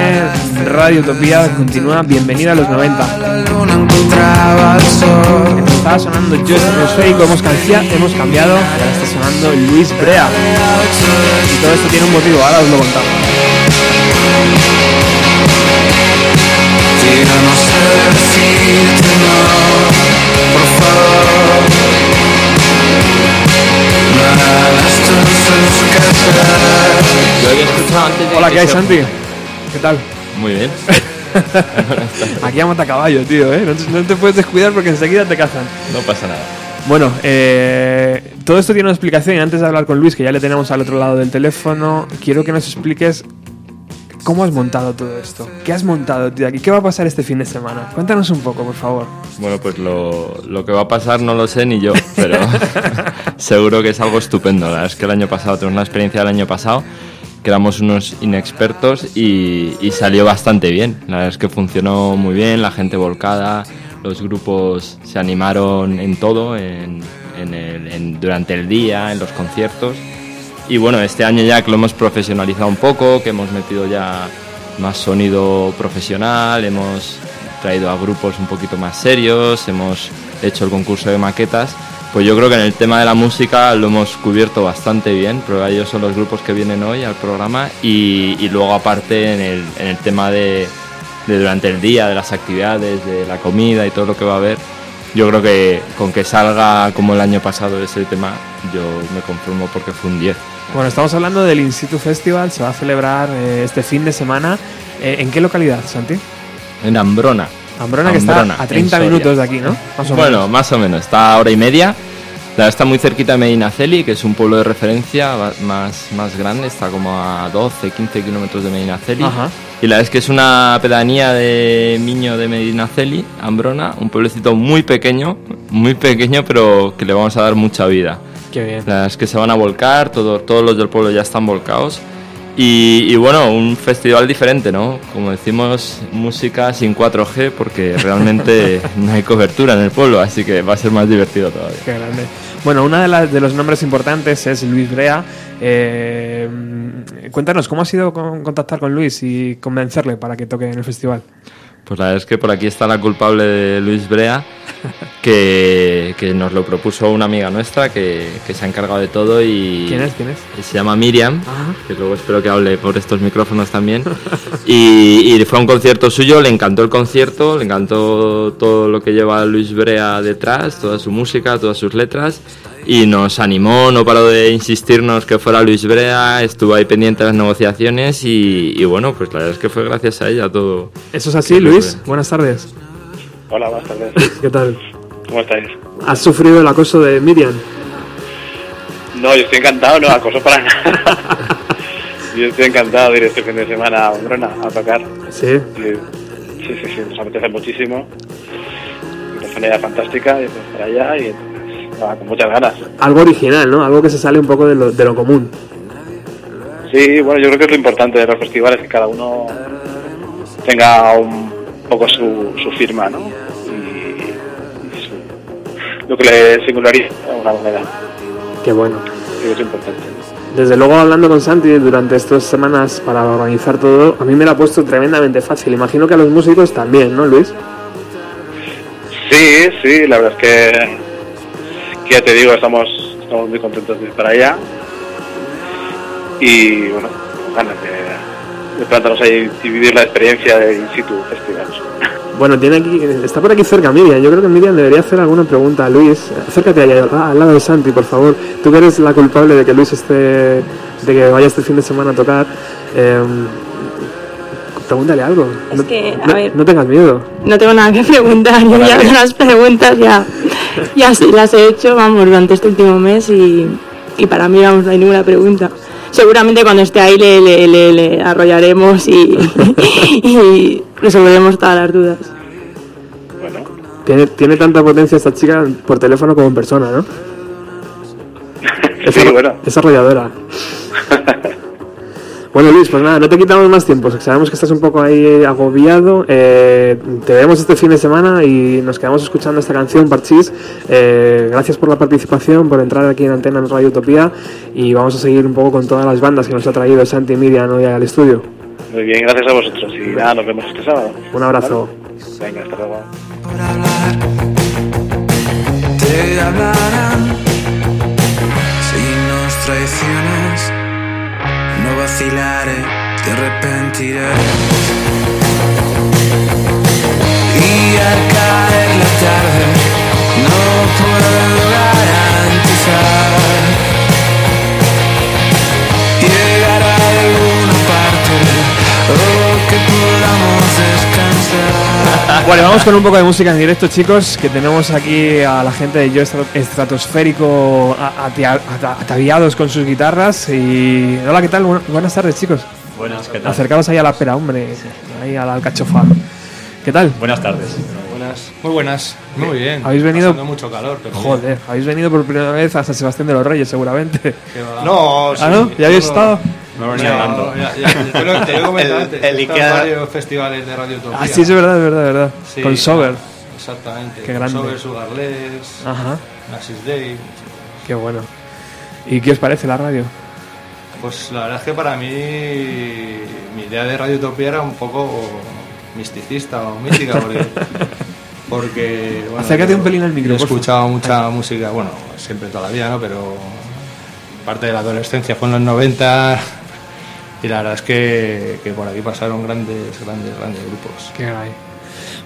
Radio Utopía continúa, bienvenida a los 90. Estaba sonando Yo no y hemos, hemos cambiado, ahora está sonando Luis Brea. Y todo esto tiene un motivo, ahora os lo contamos. ¿Qué hay, Santi? ¿Qué tal? Muy bien. (laughs) Aquí a caballo, tío, ¿eh? No te, no te puedes descuidar porque enseguida te cazan. No pasa nada. Bueno, eh, todo esto tiene una explicación y antes de hablar con Luis, que ya le tenemos al otro lado del teléfono, quiero que nos expliques cómo has montado todo esto. ¿Qué has montado, tío? Aquí? ¿Qué va a pasar este fin de semana? Cuéntanos un poco, por favor. Bueno, pues lo, lo que va a pasar no lo sé ni yo, pero (laughs) (laughs) seguro que es algo estupendo. La verdad es que el año pasado, tuvimos una experiencia del año pasado, que éramos unos inexpertos y, y salió bastante bien. La verdad es que funcionó muy bien, la gente volcada, los grupos se animaron en todo, en, en el- en- durante el día, en los conciertos. Y bueno, este año ya que lo hemos profesionalizado un poco, que hemos metido ya más sonido profesional, hemos traído a grupos un poquito más serios, hemos hecho el concurso de maquetas, pues yo creo que en el tema de la música lo hemos cubierto bastante bien, pero ellos son los grupos que vienen hoy al programa y, y luego aparte en el, en el tema de, de durante el día, de las actividades, de la comida y todo lo que va a haber, yo creo que con que salga como el año pasado ese tema, yo me conformo porque fue un 10. Bueno, estamos hablando del In Situ Festival, se va a celebrar eh, este fin de semana. Eh, ¿En qué localidad, Santi? En Ambrona. Ambrona, que está Ambrona, a en 30 Soria. minutos de aquí, ¿no? Más o bueno, menos. más o menos. Está a hora y media. La está muy cerquita de Medinaceli, que es un pueblo de referencia más, más grande. Está como a 12, 15 kilómetros de Medinaceli. Ajá. Y la verdad es que es una pedanía de Miño de Medinaceli, Ambrona. Un pueblecito muy pequeño, muy pequeño, pero que le vamos a dar mucha vida. Qué bien. La verdad es que se van a volcar, todo- todos los del pueblo ya están volcados. Y, y bueno, un festival diferente, ¿no? Como decimos, música sin 4G porque realmente (laughs) no hay cobertura en el pueblo, así que va a ser más divertido todavía. Qué grande. Bueno, uno de, los nombres importantes es Luis Brea. Eh, cuéntanos, ¿cómo ha sido con- contactar con Luis y convencerle para que toque en el festival? Pues la verdad es que por aquí está la culpable de Luis Brea, que, que nos lo propuso una amiga nuestra que, que se ha encargado de todo y... ¿Quién es? ¿Quién es? se llama Miriam, Ajá. que luego espero que hable por estos micrófonos también. Y, y fue a un concierto suyo, le encantó el concierto, le encantó todo lo que lleva Luis Brea detrás, toda su música, todas sus letras. Y nos animó, no paró de insistirnos que fuera Luis Brea, estuvo ahí pendiente de las negociaciones y, y bueno, pues la verdad es que fue gracias a ella todo. ¿Eso es así, Luis? Buenas tardes. Hola, buenas tardes. ¿Qué tal? ¿Cómo estáis? ¿Has sufrido el acoso de Miriam? No, yo estoy encantado, no acoso para nada. (laughs) yo estoy encantado de ir este fin de semana a Umbrona a tocar. Sí. Sí, sí, sí, nos apetece muchísimo. Una familia fantástica, y pues para allá y con muchas ganas. Algo original, ¿no? Algo que se sale un poco de lo, de lo común. Sí, bueno, yo creo que es lo importante de los festivales, que cada uno tenga un poco su, su firma, ¿no? Y, y su- lo que le singulariza de alguna manera. Qué bueno. Que es importante. Desde luego, hablando con Santi durante estas semanas para organizar todo, a mí me lo ha puesto tremendamente fácil. Imagino que a los músicos también, ¿no, Luis? Sí, sí, la verdad es que ya te digo, estamos, estamos muy contentos de ir para allá. Y bueno, ganas de, de plantarnos ahí y vivir la experiencia de In Situ Festivals. Bueno, tiene aquí, está por aquí cerca Miriam. Yo creo que Miriam debería hacer alguna pregunta a Luis. Acércate allá, al- lado de Santi, por favor. Tú que eres la culpable de que Luis esté, de que vaya este fin de semana a tocar. eh, pregúntale algo. Es no, que, a no- ver. no tengas miedo. No tengo nada que preguntar, yo ya las preguntas ya, (laughs) ya sí las he hecho, vamos, durante este último mes y, y para mí, vamos, no hay ninguna pregunta. Seguramente cuando esté ahí le, le, le- le arrollaremos y, (laughs) y resolveremos todas las dudas. Tiene, tiene tanta potencia esta chica por teléfono como en persona, ¿no? (laughs) Es, Sí, arro- bueno. es arrolladora. Bueno, Luis, pues nada, no te quitamos más tiempo. Sabemos que estás un poco ahí agobiado. Eh, te vemos este fin de semana y nos quedamos escuchando esta canción, Parchís. Eh, gracias por la participación, por entrar aquí en Antena en Radio Utopía. Y vamos a seguir un poco con todas las bandas que nos ha traído Santi y Miriam hoy al estudio. Muy bien, gracias a vosotros. Y nada, nos vemos este sábado. Un abrazo. Venga, hasta luego. te hablarán si nos traicionas no vacilaré te arrepentirás y al caer la tarde no puedo garantizar que podamos descansar. Bueno, vamos con un poco de música en directo, chicos, que tenemos aquí a la gente de Yo Estratosférico ataviados con sus guitarras. Y hola, ¿qué tal? Buenas tardes, chicos. Buenas, ¿qué tal? Acercaros ahí a la pera, hombre, ahí a la alcachofa. ¿Qué tal? Buenas tardes. Buenas. Muy buenas. Muy eh, bien. Habéis venido. Pasando mucho calor, pero Joder, bien. habéis venido por primera vez a San Sebastián de los Reyes, seguramente. No, sí, (laughs) ¿Ah, no? ¿Ya habéis estado? Me venía hablando. ya- ya- te lo- he (laughs) comentado El- antes, el estado Ikea- varios festivales de Radio Utopía. Ah, sí, es verdad, es verdad, es verdad. Sí, con Sober. Exactamente. Qué con grande. Sober, Sugarless, Ajá. Nasis Day. Qué bueno. ¿Y qué os parece la radio? Pues la verdad es que para mí mi idea de Radio Utopía era un poco misticista o mística porque, (laughs) porque bueno, Acércate yo- un pelín al micro, He escuchado mucha música, bueno, siempre toda la vida, ¿no? Pero parte de la adolescencia fue en los 90 y la verdad es que, que por aquí pasaron grandes, grandes, grandes grupos. Qué guay.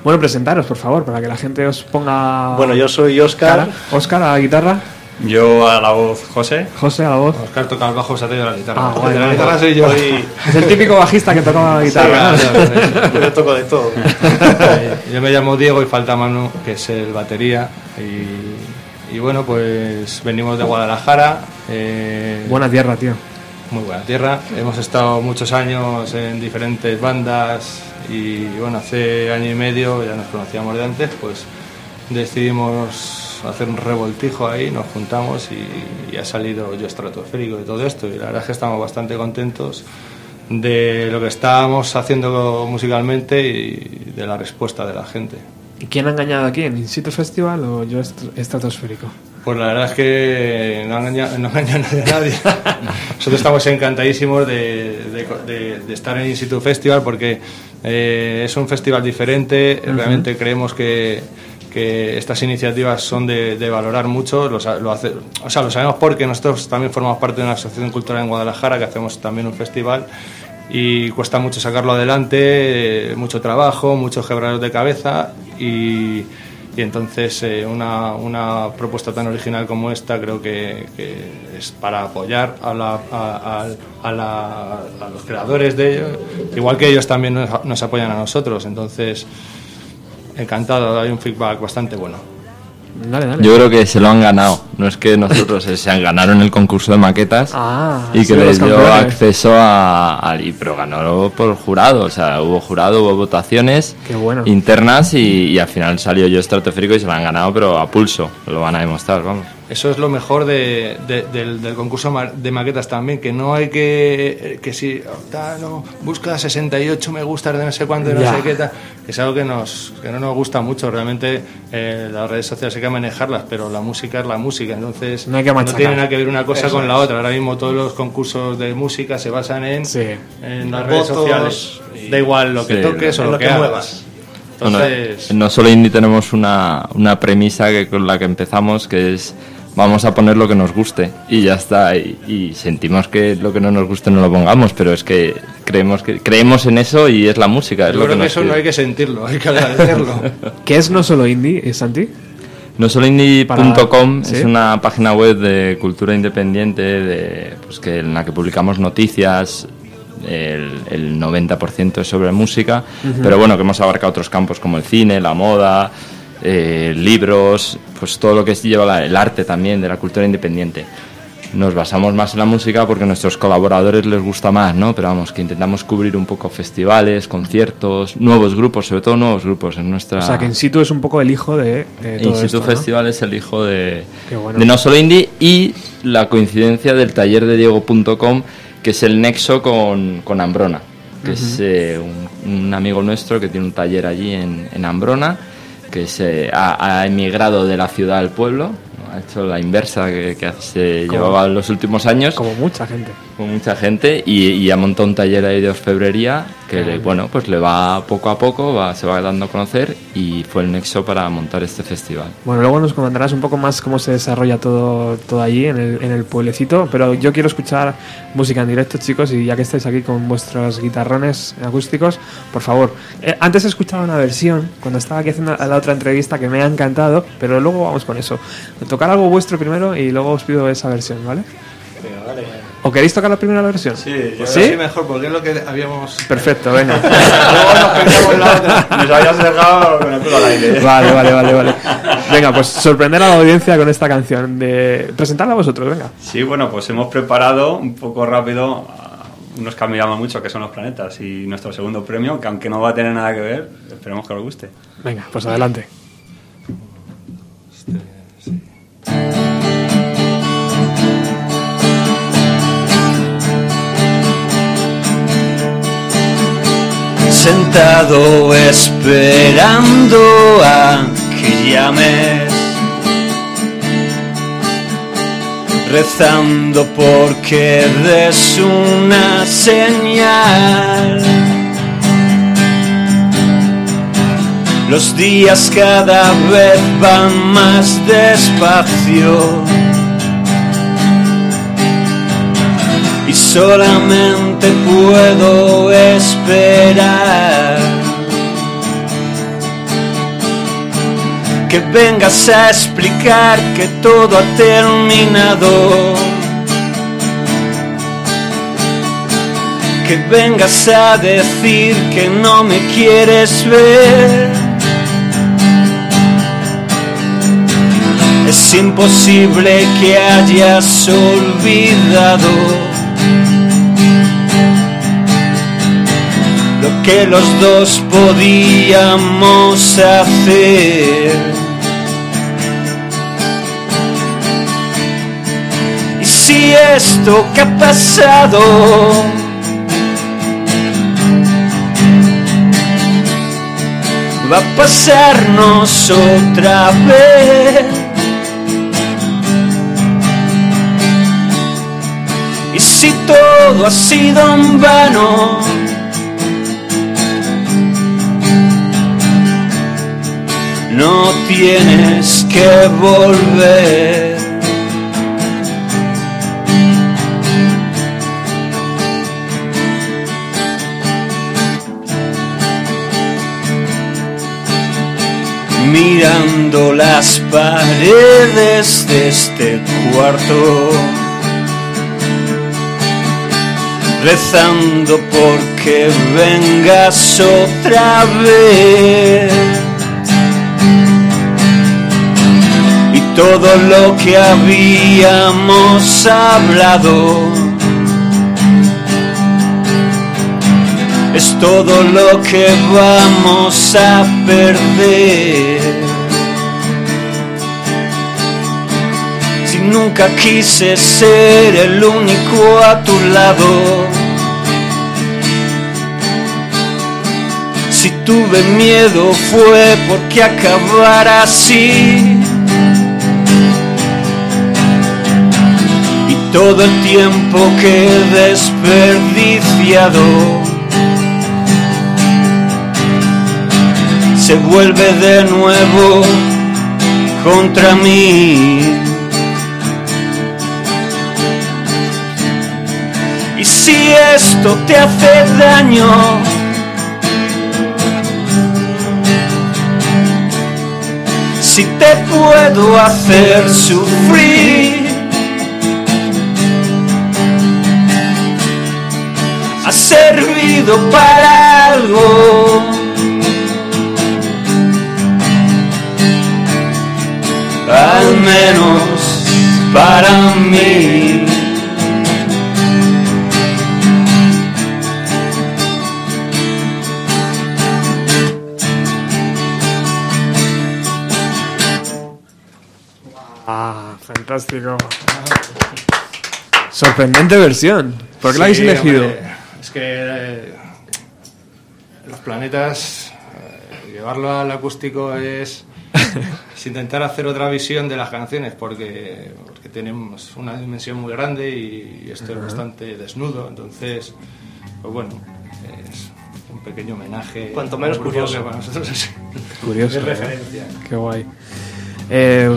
Bueno, presentaros, por favor, para que la gente os ponga. Bueno, yo soy Óscar. cara. Óscar a la guitarra. Yo a la voz José. José a la voz. Oscar toca el bajo, se ha traído la guitarra. Ah, guay, la guay. guitarra soy yo. Hoy- Es el típico bajista que tocaba la guitarra. Sí, ¿no? claro, claro. (laughs) Yo toco de todo. (laughs) Yo me llamo Diego y falta Manu, que es el batería. Y, y bueno, pues venimos de Guadalajara. eh, Buena tierra, tío. Muy buena tierra. Hemos estado muchos años en diferentes bandas y bueno, hace año y medio, ya nos conocíamos de antes, pues decidimos hacer un revoltijo ahí, nos juntamos y, y ha salido yo estratosférico de todo esto y la verdad es que estamos bastante contentos de lo que estábamos haciendo musicalmente y de la respuesta de la gente. ¿Y quién ha engañado aquí? ¿En In Situ Festival o yo est- estratosférico? Pues la verdad es que no engaña, no engaña a nadie. (laughs) Nosotros estamos encantadísimos de, de- de- de estar en Institute Festival porque eh, es un festival diferente. Ujú. Realmente creemos que, que estas iniciativas son de, valorar mucho. Lo, sa- lo hace- o sea, lo sabemos porque nosotros también formamos parte de una asociación cultural en Guadalajara que hacemos también un festival y cuesta mucho sacarlo adelante, eh, mucho trabajo, muchos quebraderos de cabeza y, y entonces eh, una, una propuesta tan original como esta creo que, es para apoyar a, la- a- los creadores de ello, igual que ellos también nos apoyan a nosotros, entonces encantado, hay un feedback bastante bueno. Dale, dale. Yo creo que se lo han ganado. No es que nosotros (laughs) se han ganado en el concurso de maquetas Ah, y que les dio campeones. acceso a, y pero ganó por jurado. O sea, hubo jurado, hubo votaciones bueno. internas y, y al final salió yo estratosférico y se lo han ganado, pero a pulso. Lo van a demostrar, vamos. Eso es lo mejor de- de- del, del concurso de maquetas también, que no hay que, que si tal, no, busca 68 me gustas de no sé cuánto, de no Ya. sé qué tal, que es algo que, nos, que no nos gusta mucho. Realmente eh, las redes sociales hay que manejarlas, pero la música es la música, entonces No hay que machacar. tiene nada que ver una cosa Eso con la otra. Ahora mismo todos los concursos de música se basan en, en las redes sociales. y- Da igual lo que Sí, toques o lo, lo que, que hagas. muevas. Bueno, Entonces, en No Solo Indie tenemos una, una premisa que con la que empezamos que es vamos a poner lo que nos guste y ya está y, y sentimos que lo que no nos guste no lo pongamos pero es que creemos que creemos en eso y es la música es yo lo creo que eso no hay que sentirlo, hay que agradecerlo. (laughs) ¿Qué es no solo indie, Santi? No solo indie.com es una página web de cultura independiente de, pues que, en la que publicamos noticias. El, el 90% es sobre música, pero bueno, que hemos abarcado otros campos como el cine, la moda, eh, libros, pues todo lo que lleva la- el arte también de la cultura independiente. Nos basamos más en la música porque a nuestros colaboradores les gusta más, ¿no? Pero vamos, que intentamos cubrir un poco festivales, conciertos, nuevos grupos, sobre todo nuevos grupos en nuestra... O sea, que In Situ es un poco el hijo de, de todo Instituto esto, ¿no? Festival es el hijo de, bueno. de No Solo Indie y la coincidencia del taller de Diego.com, que es el nexo con, con Ambrona, que es Ujú. eh, un, un amigo nuestro que tiene un taller allí en, en Ambrona, que se ha, ha emigrado de la ciudad al pueblo, ha hecho la inversa que, que se Como- llevaba en los últimos años. Como mucha gente. Con mucha gente y, y ha montado un taller ahí de orfebrería que, le- bueno, pues le va poco a poco, va, se va dando a conocer y fue el nexo para montar este festival. Bueno, luego nos comentarás un poco más cómo se desarrolla todo, todo allí en el, en el pueblecito, pero yo quiero escuchar música en directo, chicos, y ya que estáis aquí con vuestros guitarrones acústicos, por favor. Eh, antes he escuchado una versión, cuando estaba aquí haciendo la otra entrevista, que me ha encantado, pero luego vamos con eso. Tocar algo vuestro primero y luego os pido esa versión, ¿vale? Venga, vale. ¿O queréis tocar la primera versión? Sí, yo ¿Sí? sí mejor, porque es lo que habíamos... Perfecto, venga. (laughs) Luego nos pensamos la otra. Nos habías dejado con el culo al aire. Vale, vale, vale, vale. Venga, pues sorprender a la audiencia con esta canción. De... Presentarla a vosotros, venga. Sí, bueno, pues hemos preparado un poco rápido a unos que admiramos mucho, que son los planetas, y nuestro segundo premio, que aunque no va a tener nada que ver, esperemos que os guste. Venga, pues adelante. Sentado esperando a que llames Rezando porque des una señal. Los días cada vez van más despacio y solamente puedo esperar que vengas a explicar que todo ha terminado. Que vengas a decir que no me quieres ver. Es imposible que hayas olvidado lo que los dos podíamos hacer. Y si esto que ha pasado va a pasarnos otra vez. Si todo ha sido en vano, no tienes que volver. Mirando las paredes de este cuarto, rezando porque vengas otra vez. y todo lo que habíamos hablado es todo lo que vamos a perder. Nunca quise ser el único a tu lado, si tuve miedo fue porque acabara así. todo el tiempo que desperdiciado se vuelve de nuevo contra mí. Si esto te hace daño, si te puedo hacer sufrir, ha servido para algo. Al menos para mí. Fantástico. Sorprendente versión. ¿Por qué la habéis elegido? hombre, es que eh, los planetas, eh, llevarlo al acústico es, es (laughs) intentar hacer otra visión de las canciones porque, porque tenemos una dimensión muy grande y, esto es bastante desnudo. Entonces, pues bueno, es un pequeño homenaje. Cuanto menos curioso. que para nosotros es, Curioso. es ¿eh? referencia. Qué guay. Eh,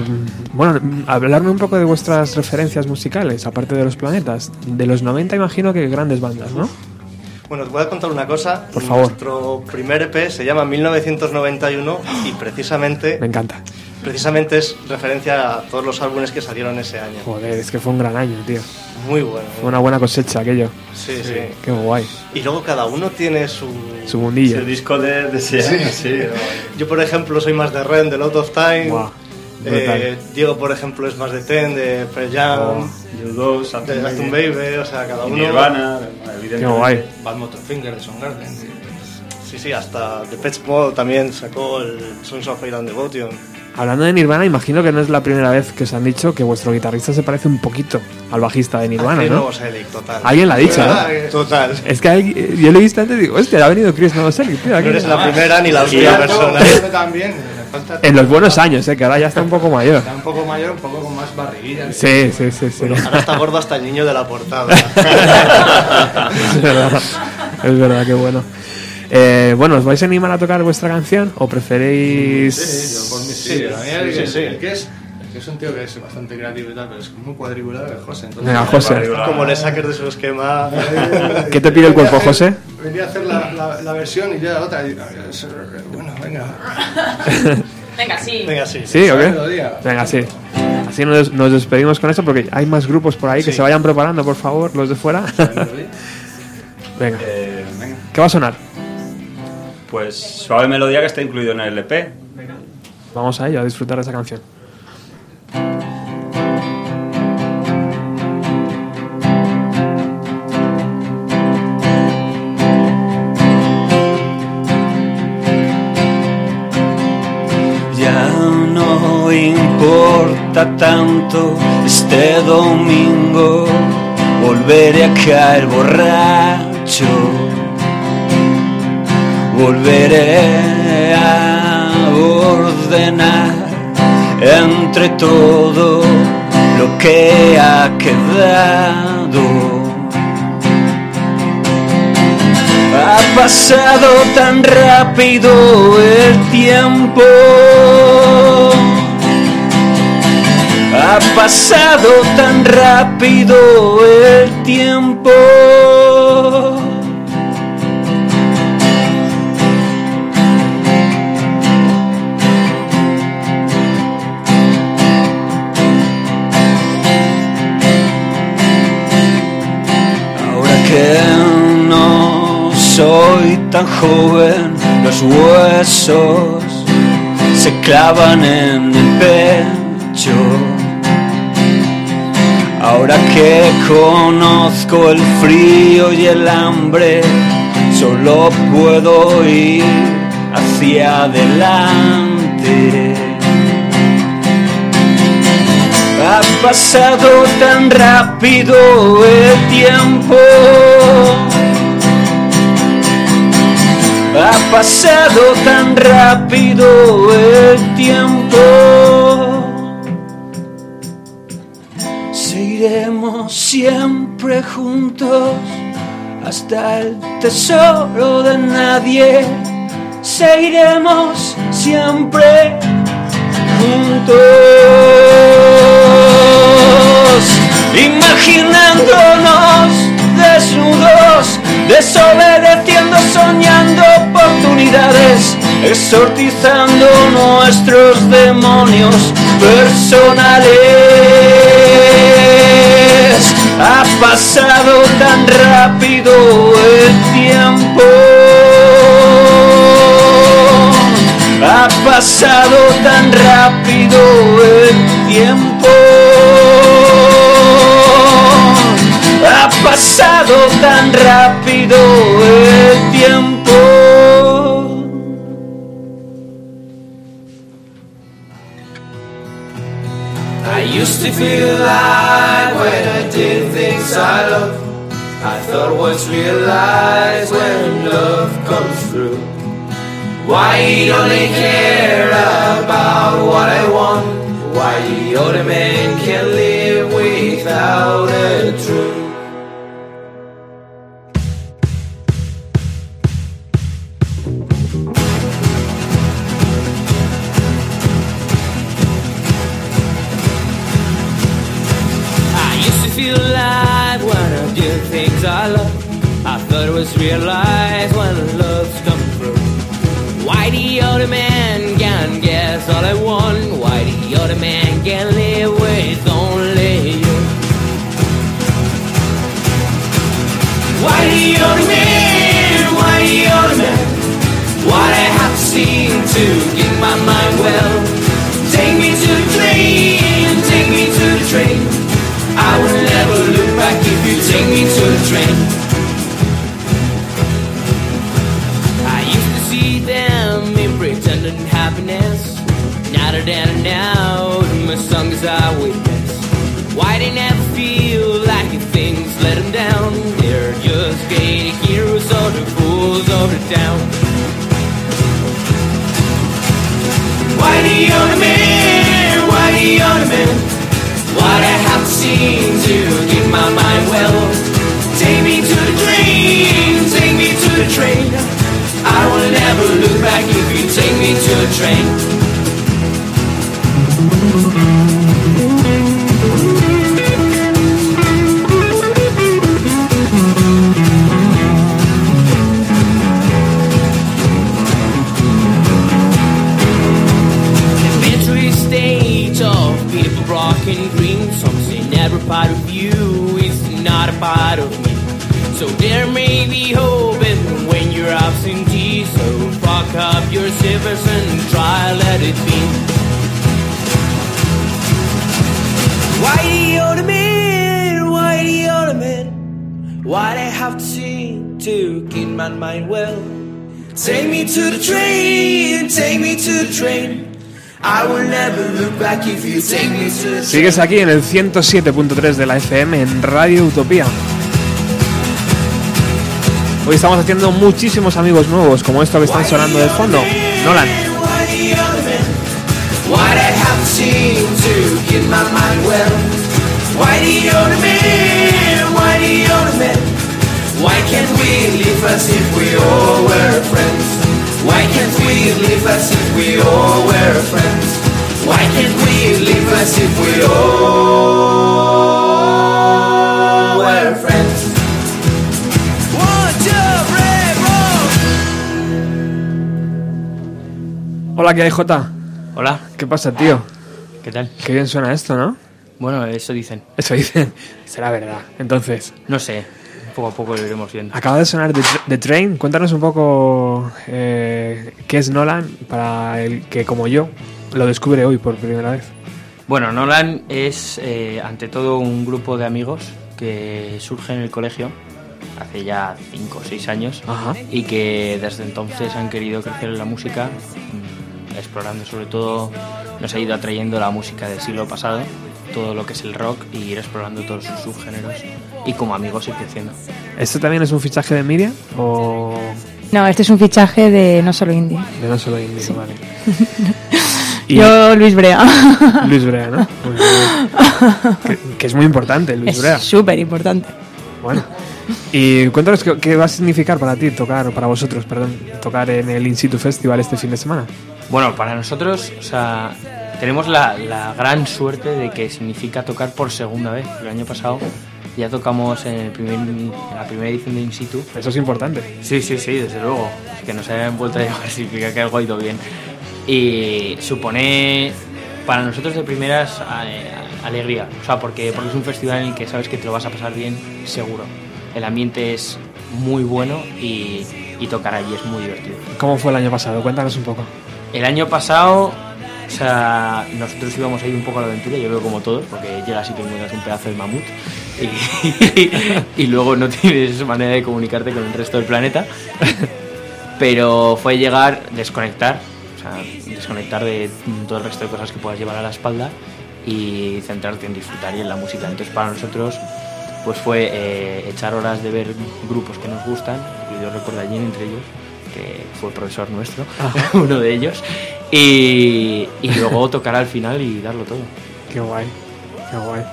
bueno, hablarme un poco de vuestras referencias musicales, aparte de los planetas. De los 90 imagino que grandes bandas, ¿no? Bueno, os voy a contar una cosa. Por favor. Nuestro primer EP se llama 1991 y precisamente Me encanta. precisamente es referencia a todos los álbumes que salieron ese año. Joder, es que fue un gran año, tío. Muy bueno. Fue una buena cosecha aquello. Sí, sí. Qué guay. Y luego cada uno tiene su... Su mundillo. Ese disco de, de ese año, sí. Yo, por ejemplo, soy más de Ren, de Lot of Time. Buah, Eh, Diego, por ejemplo, es más de Ten, de Pearl Jam, U2, de Atom Atom Baby. Baby, o sea, cada uno... Nirvana, evidentemente. Qué guay. Bad Motorfinger de Soundgarden. Sí, sí, hasta The Pet Mode también sacó el Songs of and Devotion. Hablando de Nirvana, imagino que no es la primera vez que os han dicho que vuestro guitarrista se parece un poquito al bajista de Nirvana, ¿no? Novoselic, total. Alguien lo ha dicho, ¿no? Total. Es que hay- yo lo he visto antes y digo, hostia, ha venido Chris Novoselic, tío. No eres la primera ni la última persona. también, En los buenos años, eh, que ahora ya está un poco mayor. Está un poco mayor, un poco con más barriguilla. Sí, sí, sí, sí. Ahora está gordo hasta el niño de la portada. (laughs) es verdad, es verdad, qué bueno. Eh, bueno, ¿os vais a animar a tocar vuestra canción o preferéis...? Sí, yo por mí sí. Sí, sí, el, sí, que es, es un tío que es bastante creativo y tal, pero es muy cuadriculado es José. Entonces, Venga, José. Como le saques de su esquema. ¿Qué te pide el cuerpo, José? Venía a hacer la, la, la versión y yo la otra. y, bueno, venga. (laughs) Venga, sí. Venga, sí. ¿Sí o qué? Venga, sí. Así nos, nos despedimos con eso porque hay más grupos por ahí que se vayan preparando, por favor, los de fuera. (laughs) Venga. Eh, venga. ¿Qué va a sonar? Pues Suave Melodía que está incluido en el EP. Vamos a ello, a disfrutar de esa canción. No importa tanto este domingo, volveré a caer borracho, volveré a ordenar entre todo lo que ha quedado. Ha pasado tan rápido el tiempo. Ha pasado tan rápido el tiempo. Que no soy tan joven, los huesos se clavan en el pecho. Ahora que conozco el frío y el hambre, solo puedo ir hacia adelante. Ha pasado tan rápido el tiempo. Ha pasado tan rápido el tiempo. Seguiremos siempre juntos hasta el tesoro de nadie. Seguiremos siempre juntos, imaginándonos desnudos, desobedeciendo, soñando oportunidades, exorcizando nuestros demonios personales. Ha pasado tan rápido el tiempo. Ha pasado tan rápido el tiempo. Ha pasado tan rápido el tiempo. I used to feel alive when I did things I love. I thought was realized when love comes through. Why you only care about what I want? Why the other man can live without a truth? feel alive. One of the things I love, I thought it was realized when love's come through. Why the other man can guess all I want? Why the other man can live with only you? Why the other man? Why the other man? What I have seen to get my mind well. Take me to the train, take me to the train. I will used to the train I wish to see them in pretending happiness. Now they're down and out, my songs I witness. Why they never feel like if things let them down? They're just getting heroes or the fools of the town. To my mind well? Take me to the train, take me to the train. I will never look back if you take me to the train. Sigues aquí en el 107.3 de la FM en Radio Utopía. Hoy estamos haciendo muchísimos amigos nuevos, como esto que están sonando de fondo. Nolan. Why? Why can't we live as if we all were friends? Why can't we live as if we all were friends? Why can't we live as if we all were friends? One, two, three, roll. Hola, ¿qué hay, Jota? Hola. ¿Qué pasa, tío? ¿Qué tal? Qué bien suena esto, ¿no? Bueno, eso dicen. Eso dicen. (laughs) Será verdad. Entonces, No sé, poco a poco lo iremos viendo. acaba de sonar The, The Train. Cuéntanos un poco eh, qué es Nolan para el que, como yo, lo descubre hoy por primera vez. Bueno, Nolan es eh, ante todo un grupo de amigos que surge en el colegio hace ya 5 o 6 años Ajá. y que desde entonces han querido crecer en la música, mm, explorando sobre todo, nos ha ido atrayendo la música del siglo pasado, todo lo que es el rock y ir explorando todos sus subgéneros y como amigos ir creciendo. ¿Esto también es un fichaje de Miriam o No, este es un fichaje de no solo indie. de no solo indie? Vale. (laughs) Y- Yo, Luis Brea. (laughs) Luis Brea, ¿no? Que, que es muy importante, Luis Es Brea. súper importante. Bueno. Y cuéntanos qué, qué va a significar para ti tocar, o para vosotros, perdón, tocar en el In Situ Festival este fin de semana. Bueno, para nosotros, o sea, tenemos la, la gran suerte de que significa tocar por segunda vez. El año pasado ya tocamos en, el primer, en la primera edición de In Situ. Eso es importante. Sí, sí, sí, desde luego. Es que nos hayan vuelto a llamar (laughs) significa que algo ha ido bien. Y supone para nosotros de primeras alegría. O sea, porque, porque es un festival en el que sabes que te lo vas a pasar bien, seguro. El ambiente es muy bueno y, y tocar allí es muy divertido. ¿Cómo fue el año pasado? Cuéntanos un poco. El año pasado, o sea, nosotros íbamos a ir un poco a la aventura, yo creo como todos, porque llegas y te encuentras un pedazo de mamut (laughs) y, y luego no tienes manera de comunicarte con el resto del planeta. Pero fue llegar, desconectar, o sea, desconectar de todo el resto de cosas que puedas llevar a la espalda y centrarte en disfrutar y en la música. Entonces para nosotros pues fue eh, echar horas de ver grupos que nos gustan, y yo recuerdo allí entre ellos, que fue profesor nuestro, (laughs) uno de ellos, y, y luego tocar al final y darlo todo. Qué guay, qué guay.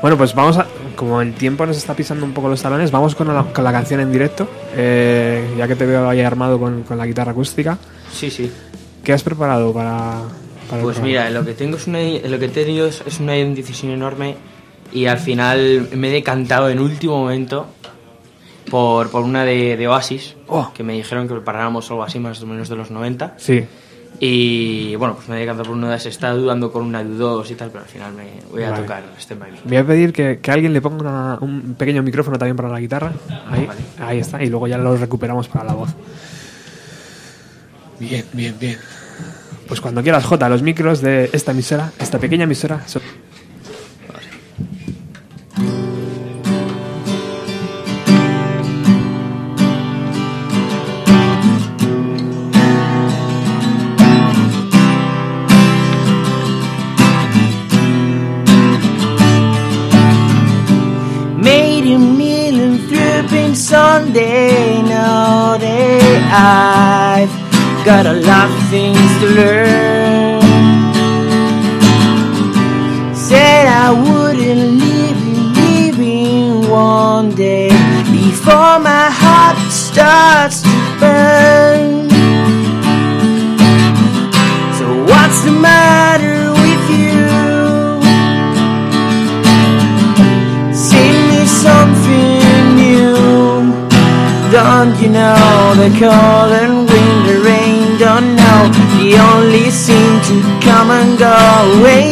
Bueno, pues vamos a. Como el tiempo nos está pisando un poco los talones, vamos con la, con la canción en directo. eh, ya que te veo ahí armado con, con la guitarra acústica. Sí, sí. ¿Qué has preparado para.? Pues mira, lo que tengo es una, lo que he tenido es, es una decisión enorme y al final me he decantado en último momento por, por una de, de Oasis, que me dijeron que preparáramos algo así más o menos de los 90. Sí. Y bueno, pues me he decantado por una de esas, estaba dudando con una de dos y tal, pero al final me voy a Vale. tocar este Me. Voy a pedir que, que alguien le ponga una- un pequeño micrófono también para la guitarra. Ahí, ahí está. Y luego ya lo recuperamos para la voz. Bien, bien, bien. Pues cuando quieras, Jota, los micros de esta emisora, esta pequeña emisora. son- Sunday, know that I've got a lot of things to learn. Said I wouldn't leave you, leaving one day before my heart starts to burn. Know the cold and winter rain? Don't know they only seem to come and go away.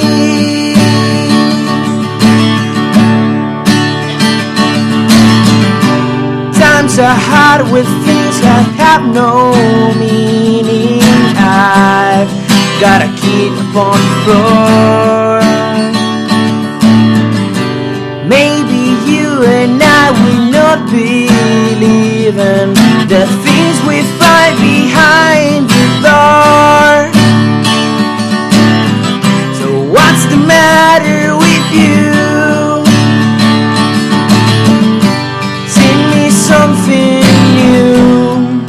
Times are hard with things that have no meaning. I've gotta keep upon the floor. Maybe you and I will not be in the things we find behind the door. So what's the matter with you? Sing me something new.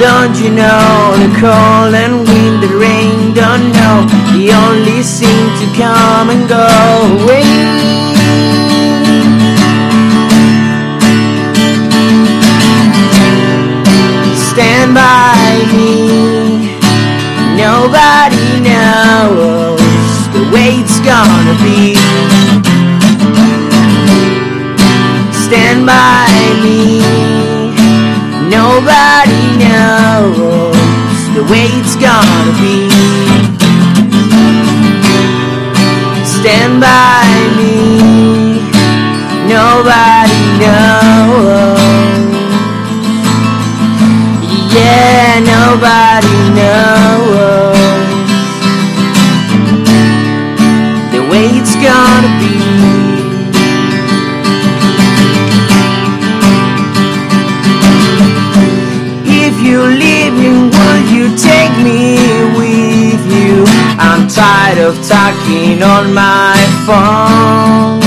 Don't you know the cold and wind, the rain? Don't know they only seem to come and go away. Nobody knows the way it's gonna be. Stand by me. Nobody knows the way it's gonna be. Stand by me. Nobody knows. Of talking on my phone.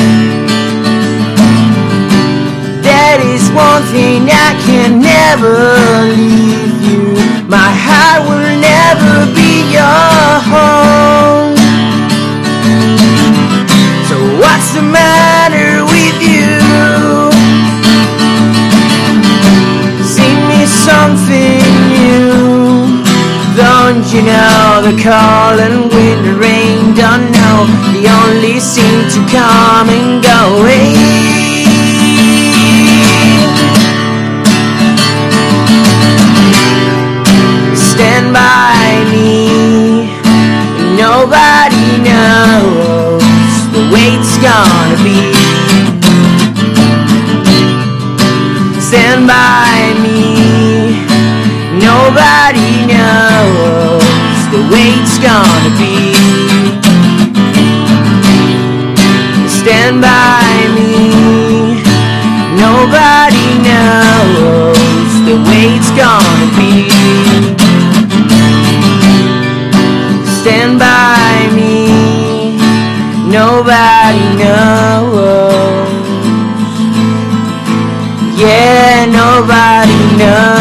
That is one thing I can never leave you. My heart will never be your home. So what's the matter with you? Sing me something new. Don't you know the cold and wind rain? Don't know they only seem to come and go away. stand by me. Nobody knows the way it's gonna be. Stand by me. Nobody knows the way it's gonna be. Stand by me. Nobody knows the way it's gonna be. stand by me. Nobody knows. Yeah, nobody knows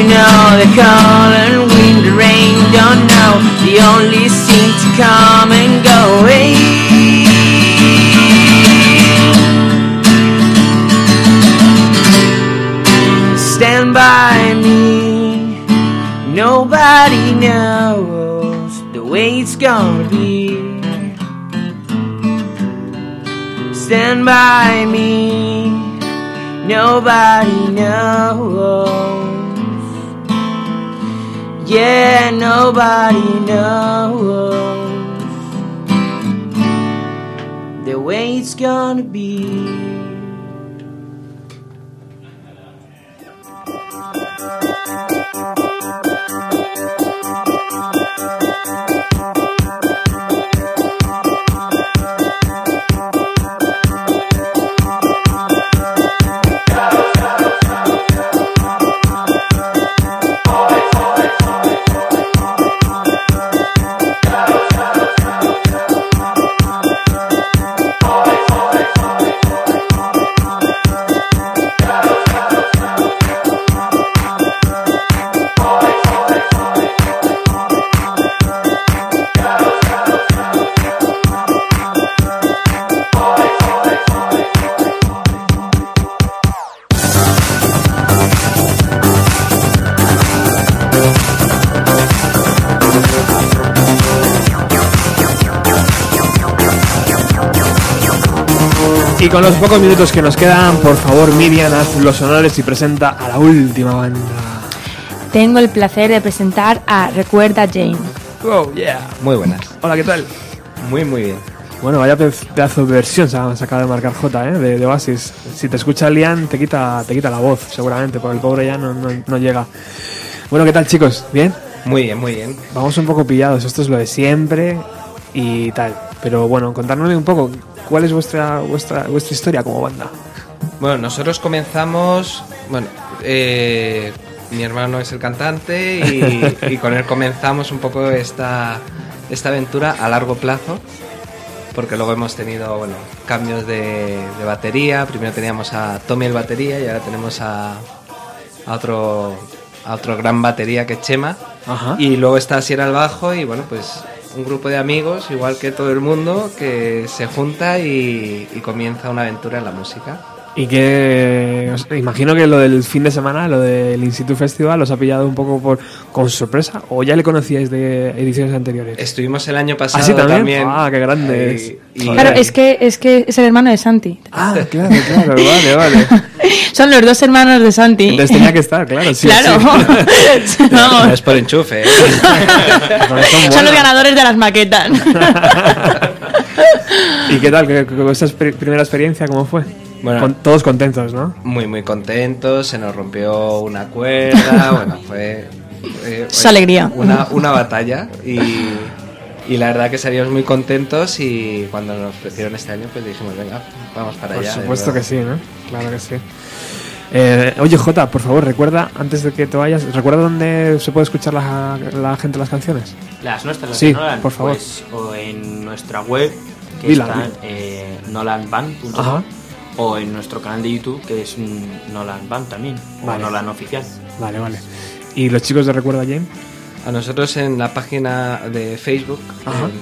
you know the cold wind and rain? Don't know they only seem to come and go away. Stand by me. Nobody knows the way it's gonna be. Stand by nobody knows the way it's gonna be. Con los pocos minutos que nos quedan, por favor, Miriam, haz los honores y presenta a la última banda. Tengo el placer de presentar a Recuerda Jane. Oh, yeah. Muy buenas. Hola, ¿qué tal? Muy, muy bien. Bueno, vaya pe- pedazo de versión se acaba de marcar J, ¿eh? De, de Oasis. Si te escucha Lian, te quita, te quita la voz, seguramente, porque el pobre ya no, no- no llega. Bueno, ¿qué tal, chicos? ¿Bien? Muy bien, muy bien. Vamos un poco pillados, esto es lo de siempre y tal. Pero bueno, contadme un poco, ¿cuál es vuestra, vuestra, vuestra historia como banda? Bueno, nosotros comenzamos. Bueno, eh, mi hermano es el cantante y, y con él comenzamos un poco esta, esta aventura a largo plazo. Porque luego hemos tenido bueno, cambios de, de batería. Primero teníamos a Tommy el batería y ahora tenemos a, a otro, a otro gran batería que es Chema. Ajá. Y luego está Sierra al bajo y bueno, pues un grupo de amigos, igual que todo el mundo, que se junta y, comienza una aventura en la música. Y que os- imagino que lo del fin de semana, lo del In situ Festival, os ha pillado un poco por con sorpresa o ya le conocíais de ediciones anteriores. Estuvimos el año pasado ¿Ah, sí, también? también. Ah, qué grandes. Y- y- Claro, es que, es que es el hermano de Santi. Ah, claro, claro, vale, vale. (laughs) Son los dos hermanos de Santi. Entonces tenía que estar, claro. Sí, Claro. sí. (laughs) Vamos. No es por enchufe. ¿eh? Son los ganadores de las maquetas. (laughs) ¿Y qué tal? ¿Qué- qué- esa pri- primera experiencia cómo fue? Bueno. Con- todos contentos, ¿no? Muy, muy contentos. Se nos rompió una cuerda. (laughs) bueno, fue. Es alegría. Una, (laughs) una batalla. Y, y la verdad que salimos muy contentos. Y cuando nos ofrecieron este año, pues dijimos, venga, vamos para Por allá. de supuesto que sí, ¿no? Claro que sí. Eh, oye, Jota, por favor, recuerda, antes de que te vayas, ¿recuerda dónde se puede escuchar la, la gente las canciones? Las nuestras, las Sí, de Nolan, por favor. pues, o en nuestra web, que está eh, nolanband.com, Ajá. O en nuestro canal de YouTube, que es Nolan Band también, Vale. o Nolan Oficial. Vale, vale. ¿Y los chicos de Recuerda Jane? A nosotros en la página de Facebook,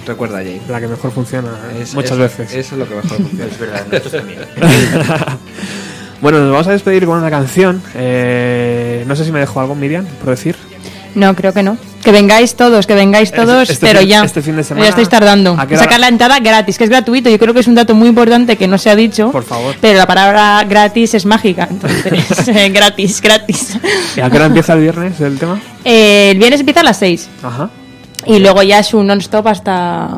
recuerda Jane. La que mejor funciona ¿eh? Es- muchas veces. Eso es lo que mejor (laughs) funciona. Es verdad, nosotros también. (laughs) bueno, nos vamos a despedir con una canción. Eh, no sé si me dejó algo, Miriam, por decir. No, creo que no. Que vengáis todos, que vengáis todos, este pero fin- ya. este fin de semana, ya estáis tardando. Sacar la entrada gratis, que es gratuito. Yo creo que es un dato muy importante que no se ha dicho. Por favor. Pero la palabra gratis es mágica. Entonces, eh, (laughs) (laughs) gratis, gratis. ¿Y a qué hora empieza el viernes el tema? Eh, el viernes empieza a las 6. Ajá. Y luego ya es un non-stop hasta.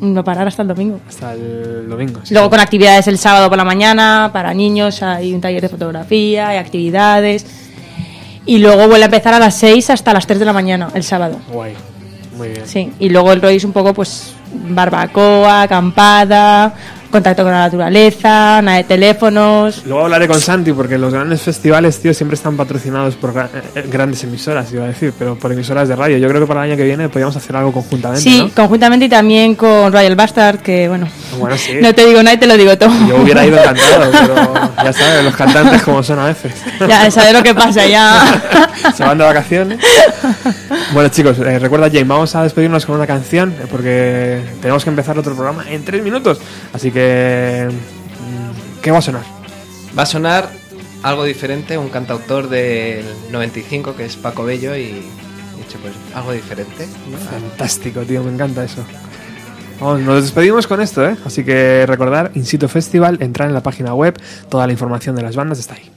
No parar hasta el domingo. Hasta el domingo. sí. Luego con actividades el sábado por la mañana, para niños hay un taller de fotografía, hay actividades. Y luego vuelve a empezar a las 6 hasta las 3 de la mañana, el sábado. Guay. Muy bien. Sí, y luego el es un poco pues barbacoa, acampada, contacto con la naturaleza, nada de teléfonos. Luego hablaré con Santi porque los grandes festivales, tío, siempre están patrocinados por gra- eh, grandes emisoras, iba a decir, pero por emisoras de radio. Yo creo que para el año que viene podríamos hacer algo conjuntamente, Sí, ¿no? conjuntamente y también con Royal Bastard, que bueno, Bueno, sí. no te digo nada y te lo digo todo. Yo hubiera ido (laughs) encantado, pero ya sabes, los cantantes como son a veces. Ya sabes lo que pasa, ya. (laughs) Se van de vacaciones. Bueno, chicos, eh, recuerda, Jane, vamos a despedirnos con una canción eh, porque tenemos que empezar otro programa en tres minutos. Así que. ¿Qué va a sonar? Va a sonar algo diferente, un cantautor del 95 que es Paco Bello y he dicho pues algo diferente. ¿no? Fantástico, tío, me encanta eso. Vamos, nos despedimos con esto, ¿eh? Así que recordar, In Situ Festival, entrar en la página web, toda la información de las bandas está ahí.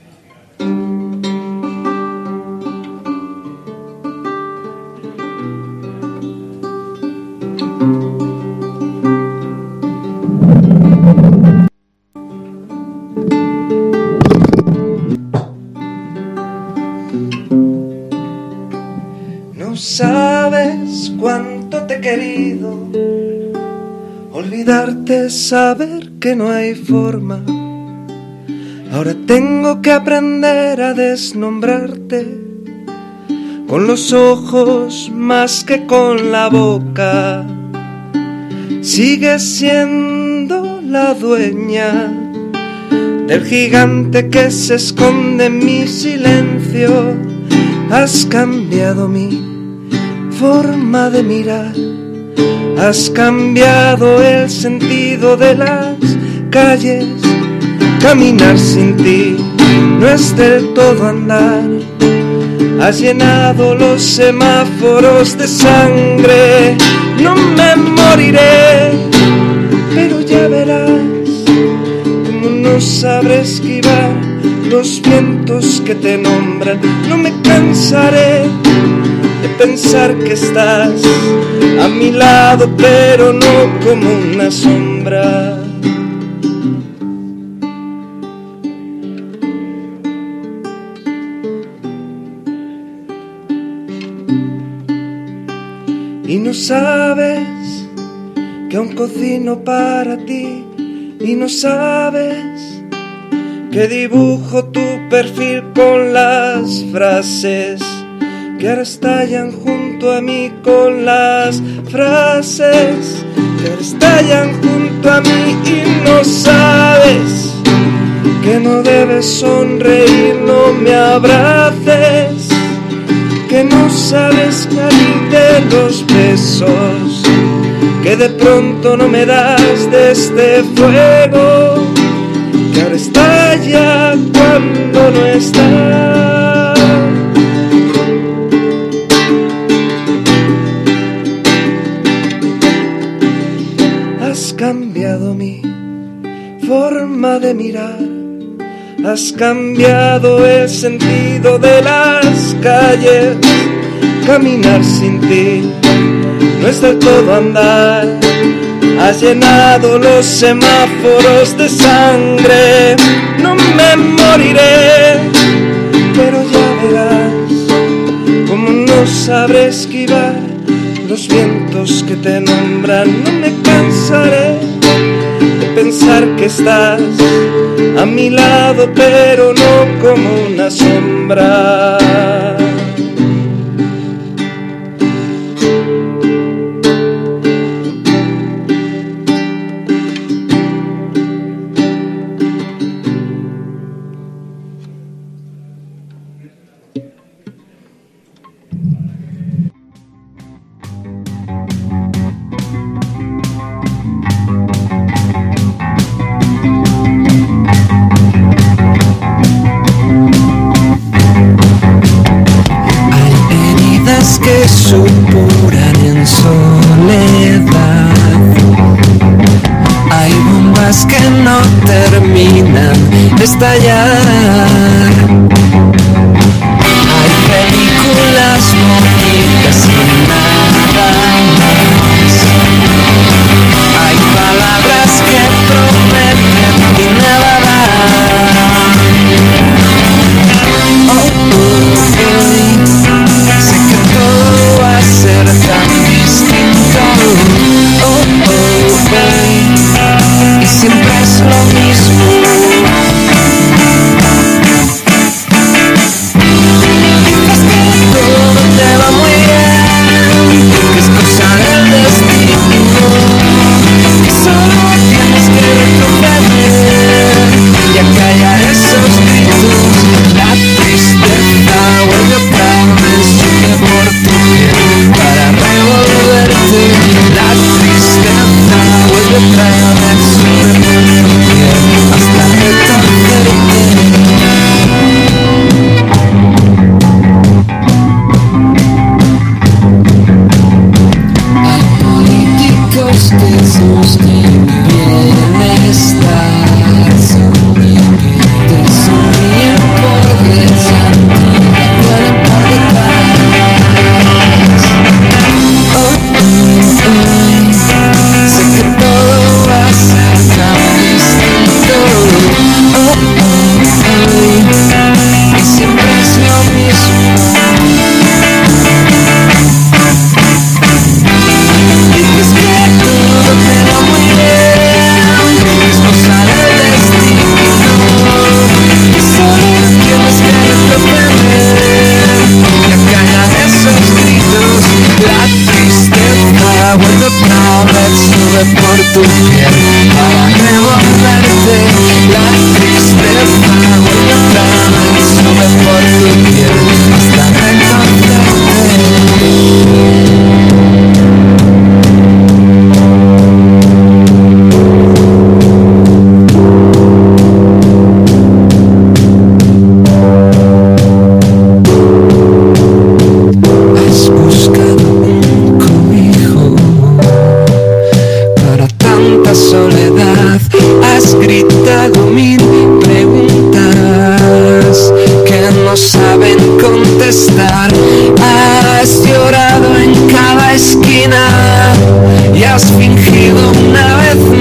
Sabes cuánto te he querido. Olvidarte es saber que no hay forma. Ahora tengo que aprender a desnombrarte con los ojos más que con la boca. Sigues siendo la dueña del gigante que se esconde en mi silencio. Has cambiado mi forma de mirar. Has cambiado el sentido de las calles. Caminar sin ti no es del todo andar. Has llenado los semáforos de sangre. No me moriré, pero ya verás no sabré esquivar los vientos que te nombran. No me cansaré de pensar que estás a mi lado, pero no como una sombra. Y no sabes que aún cocino para ti y no sabes que dibujo tu perfil con las frases que ahora estallan junto a mí con las frases que ahora estallan junto a mí y no sabes que no debes sonreír, no me abraces, que no sabes de los besos, que de pronto no me das de este fuego, que ahora estalla cuando no estás. Forma de mirar, has cambiado el sentido de las calles. Caminar sin ti no es del todo andar. Has llenado los semáforos de sangre. No me moriré, pero ya verás cómo no sabré esquivar los vientos que te nombran. No me cansaré pensar que estás a mi lado, pero no como una sombra. saben contestar. Has llorado en cada esquina y has fingido una vez más.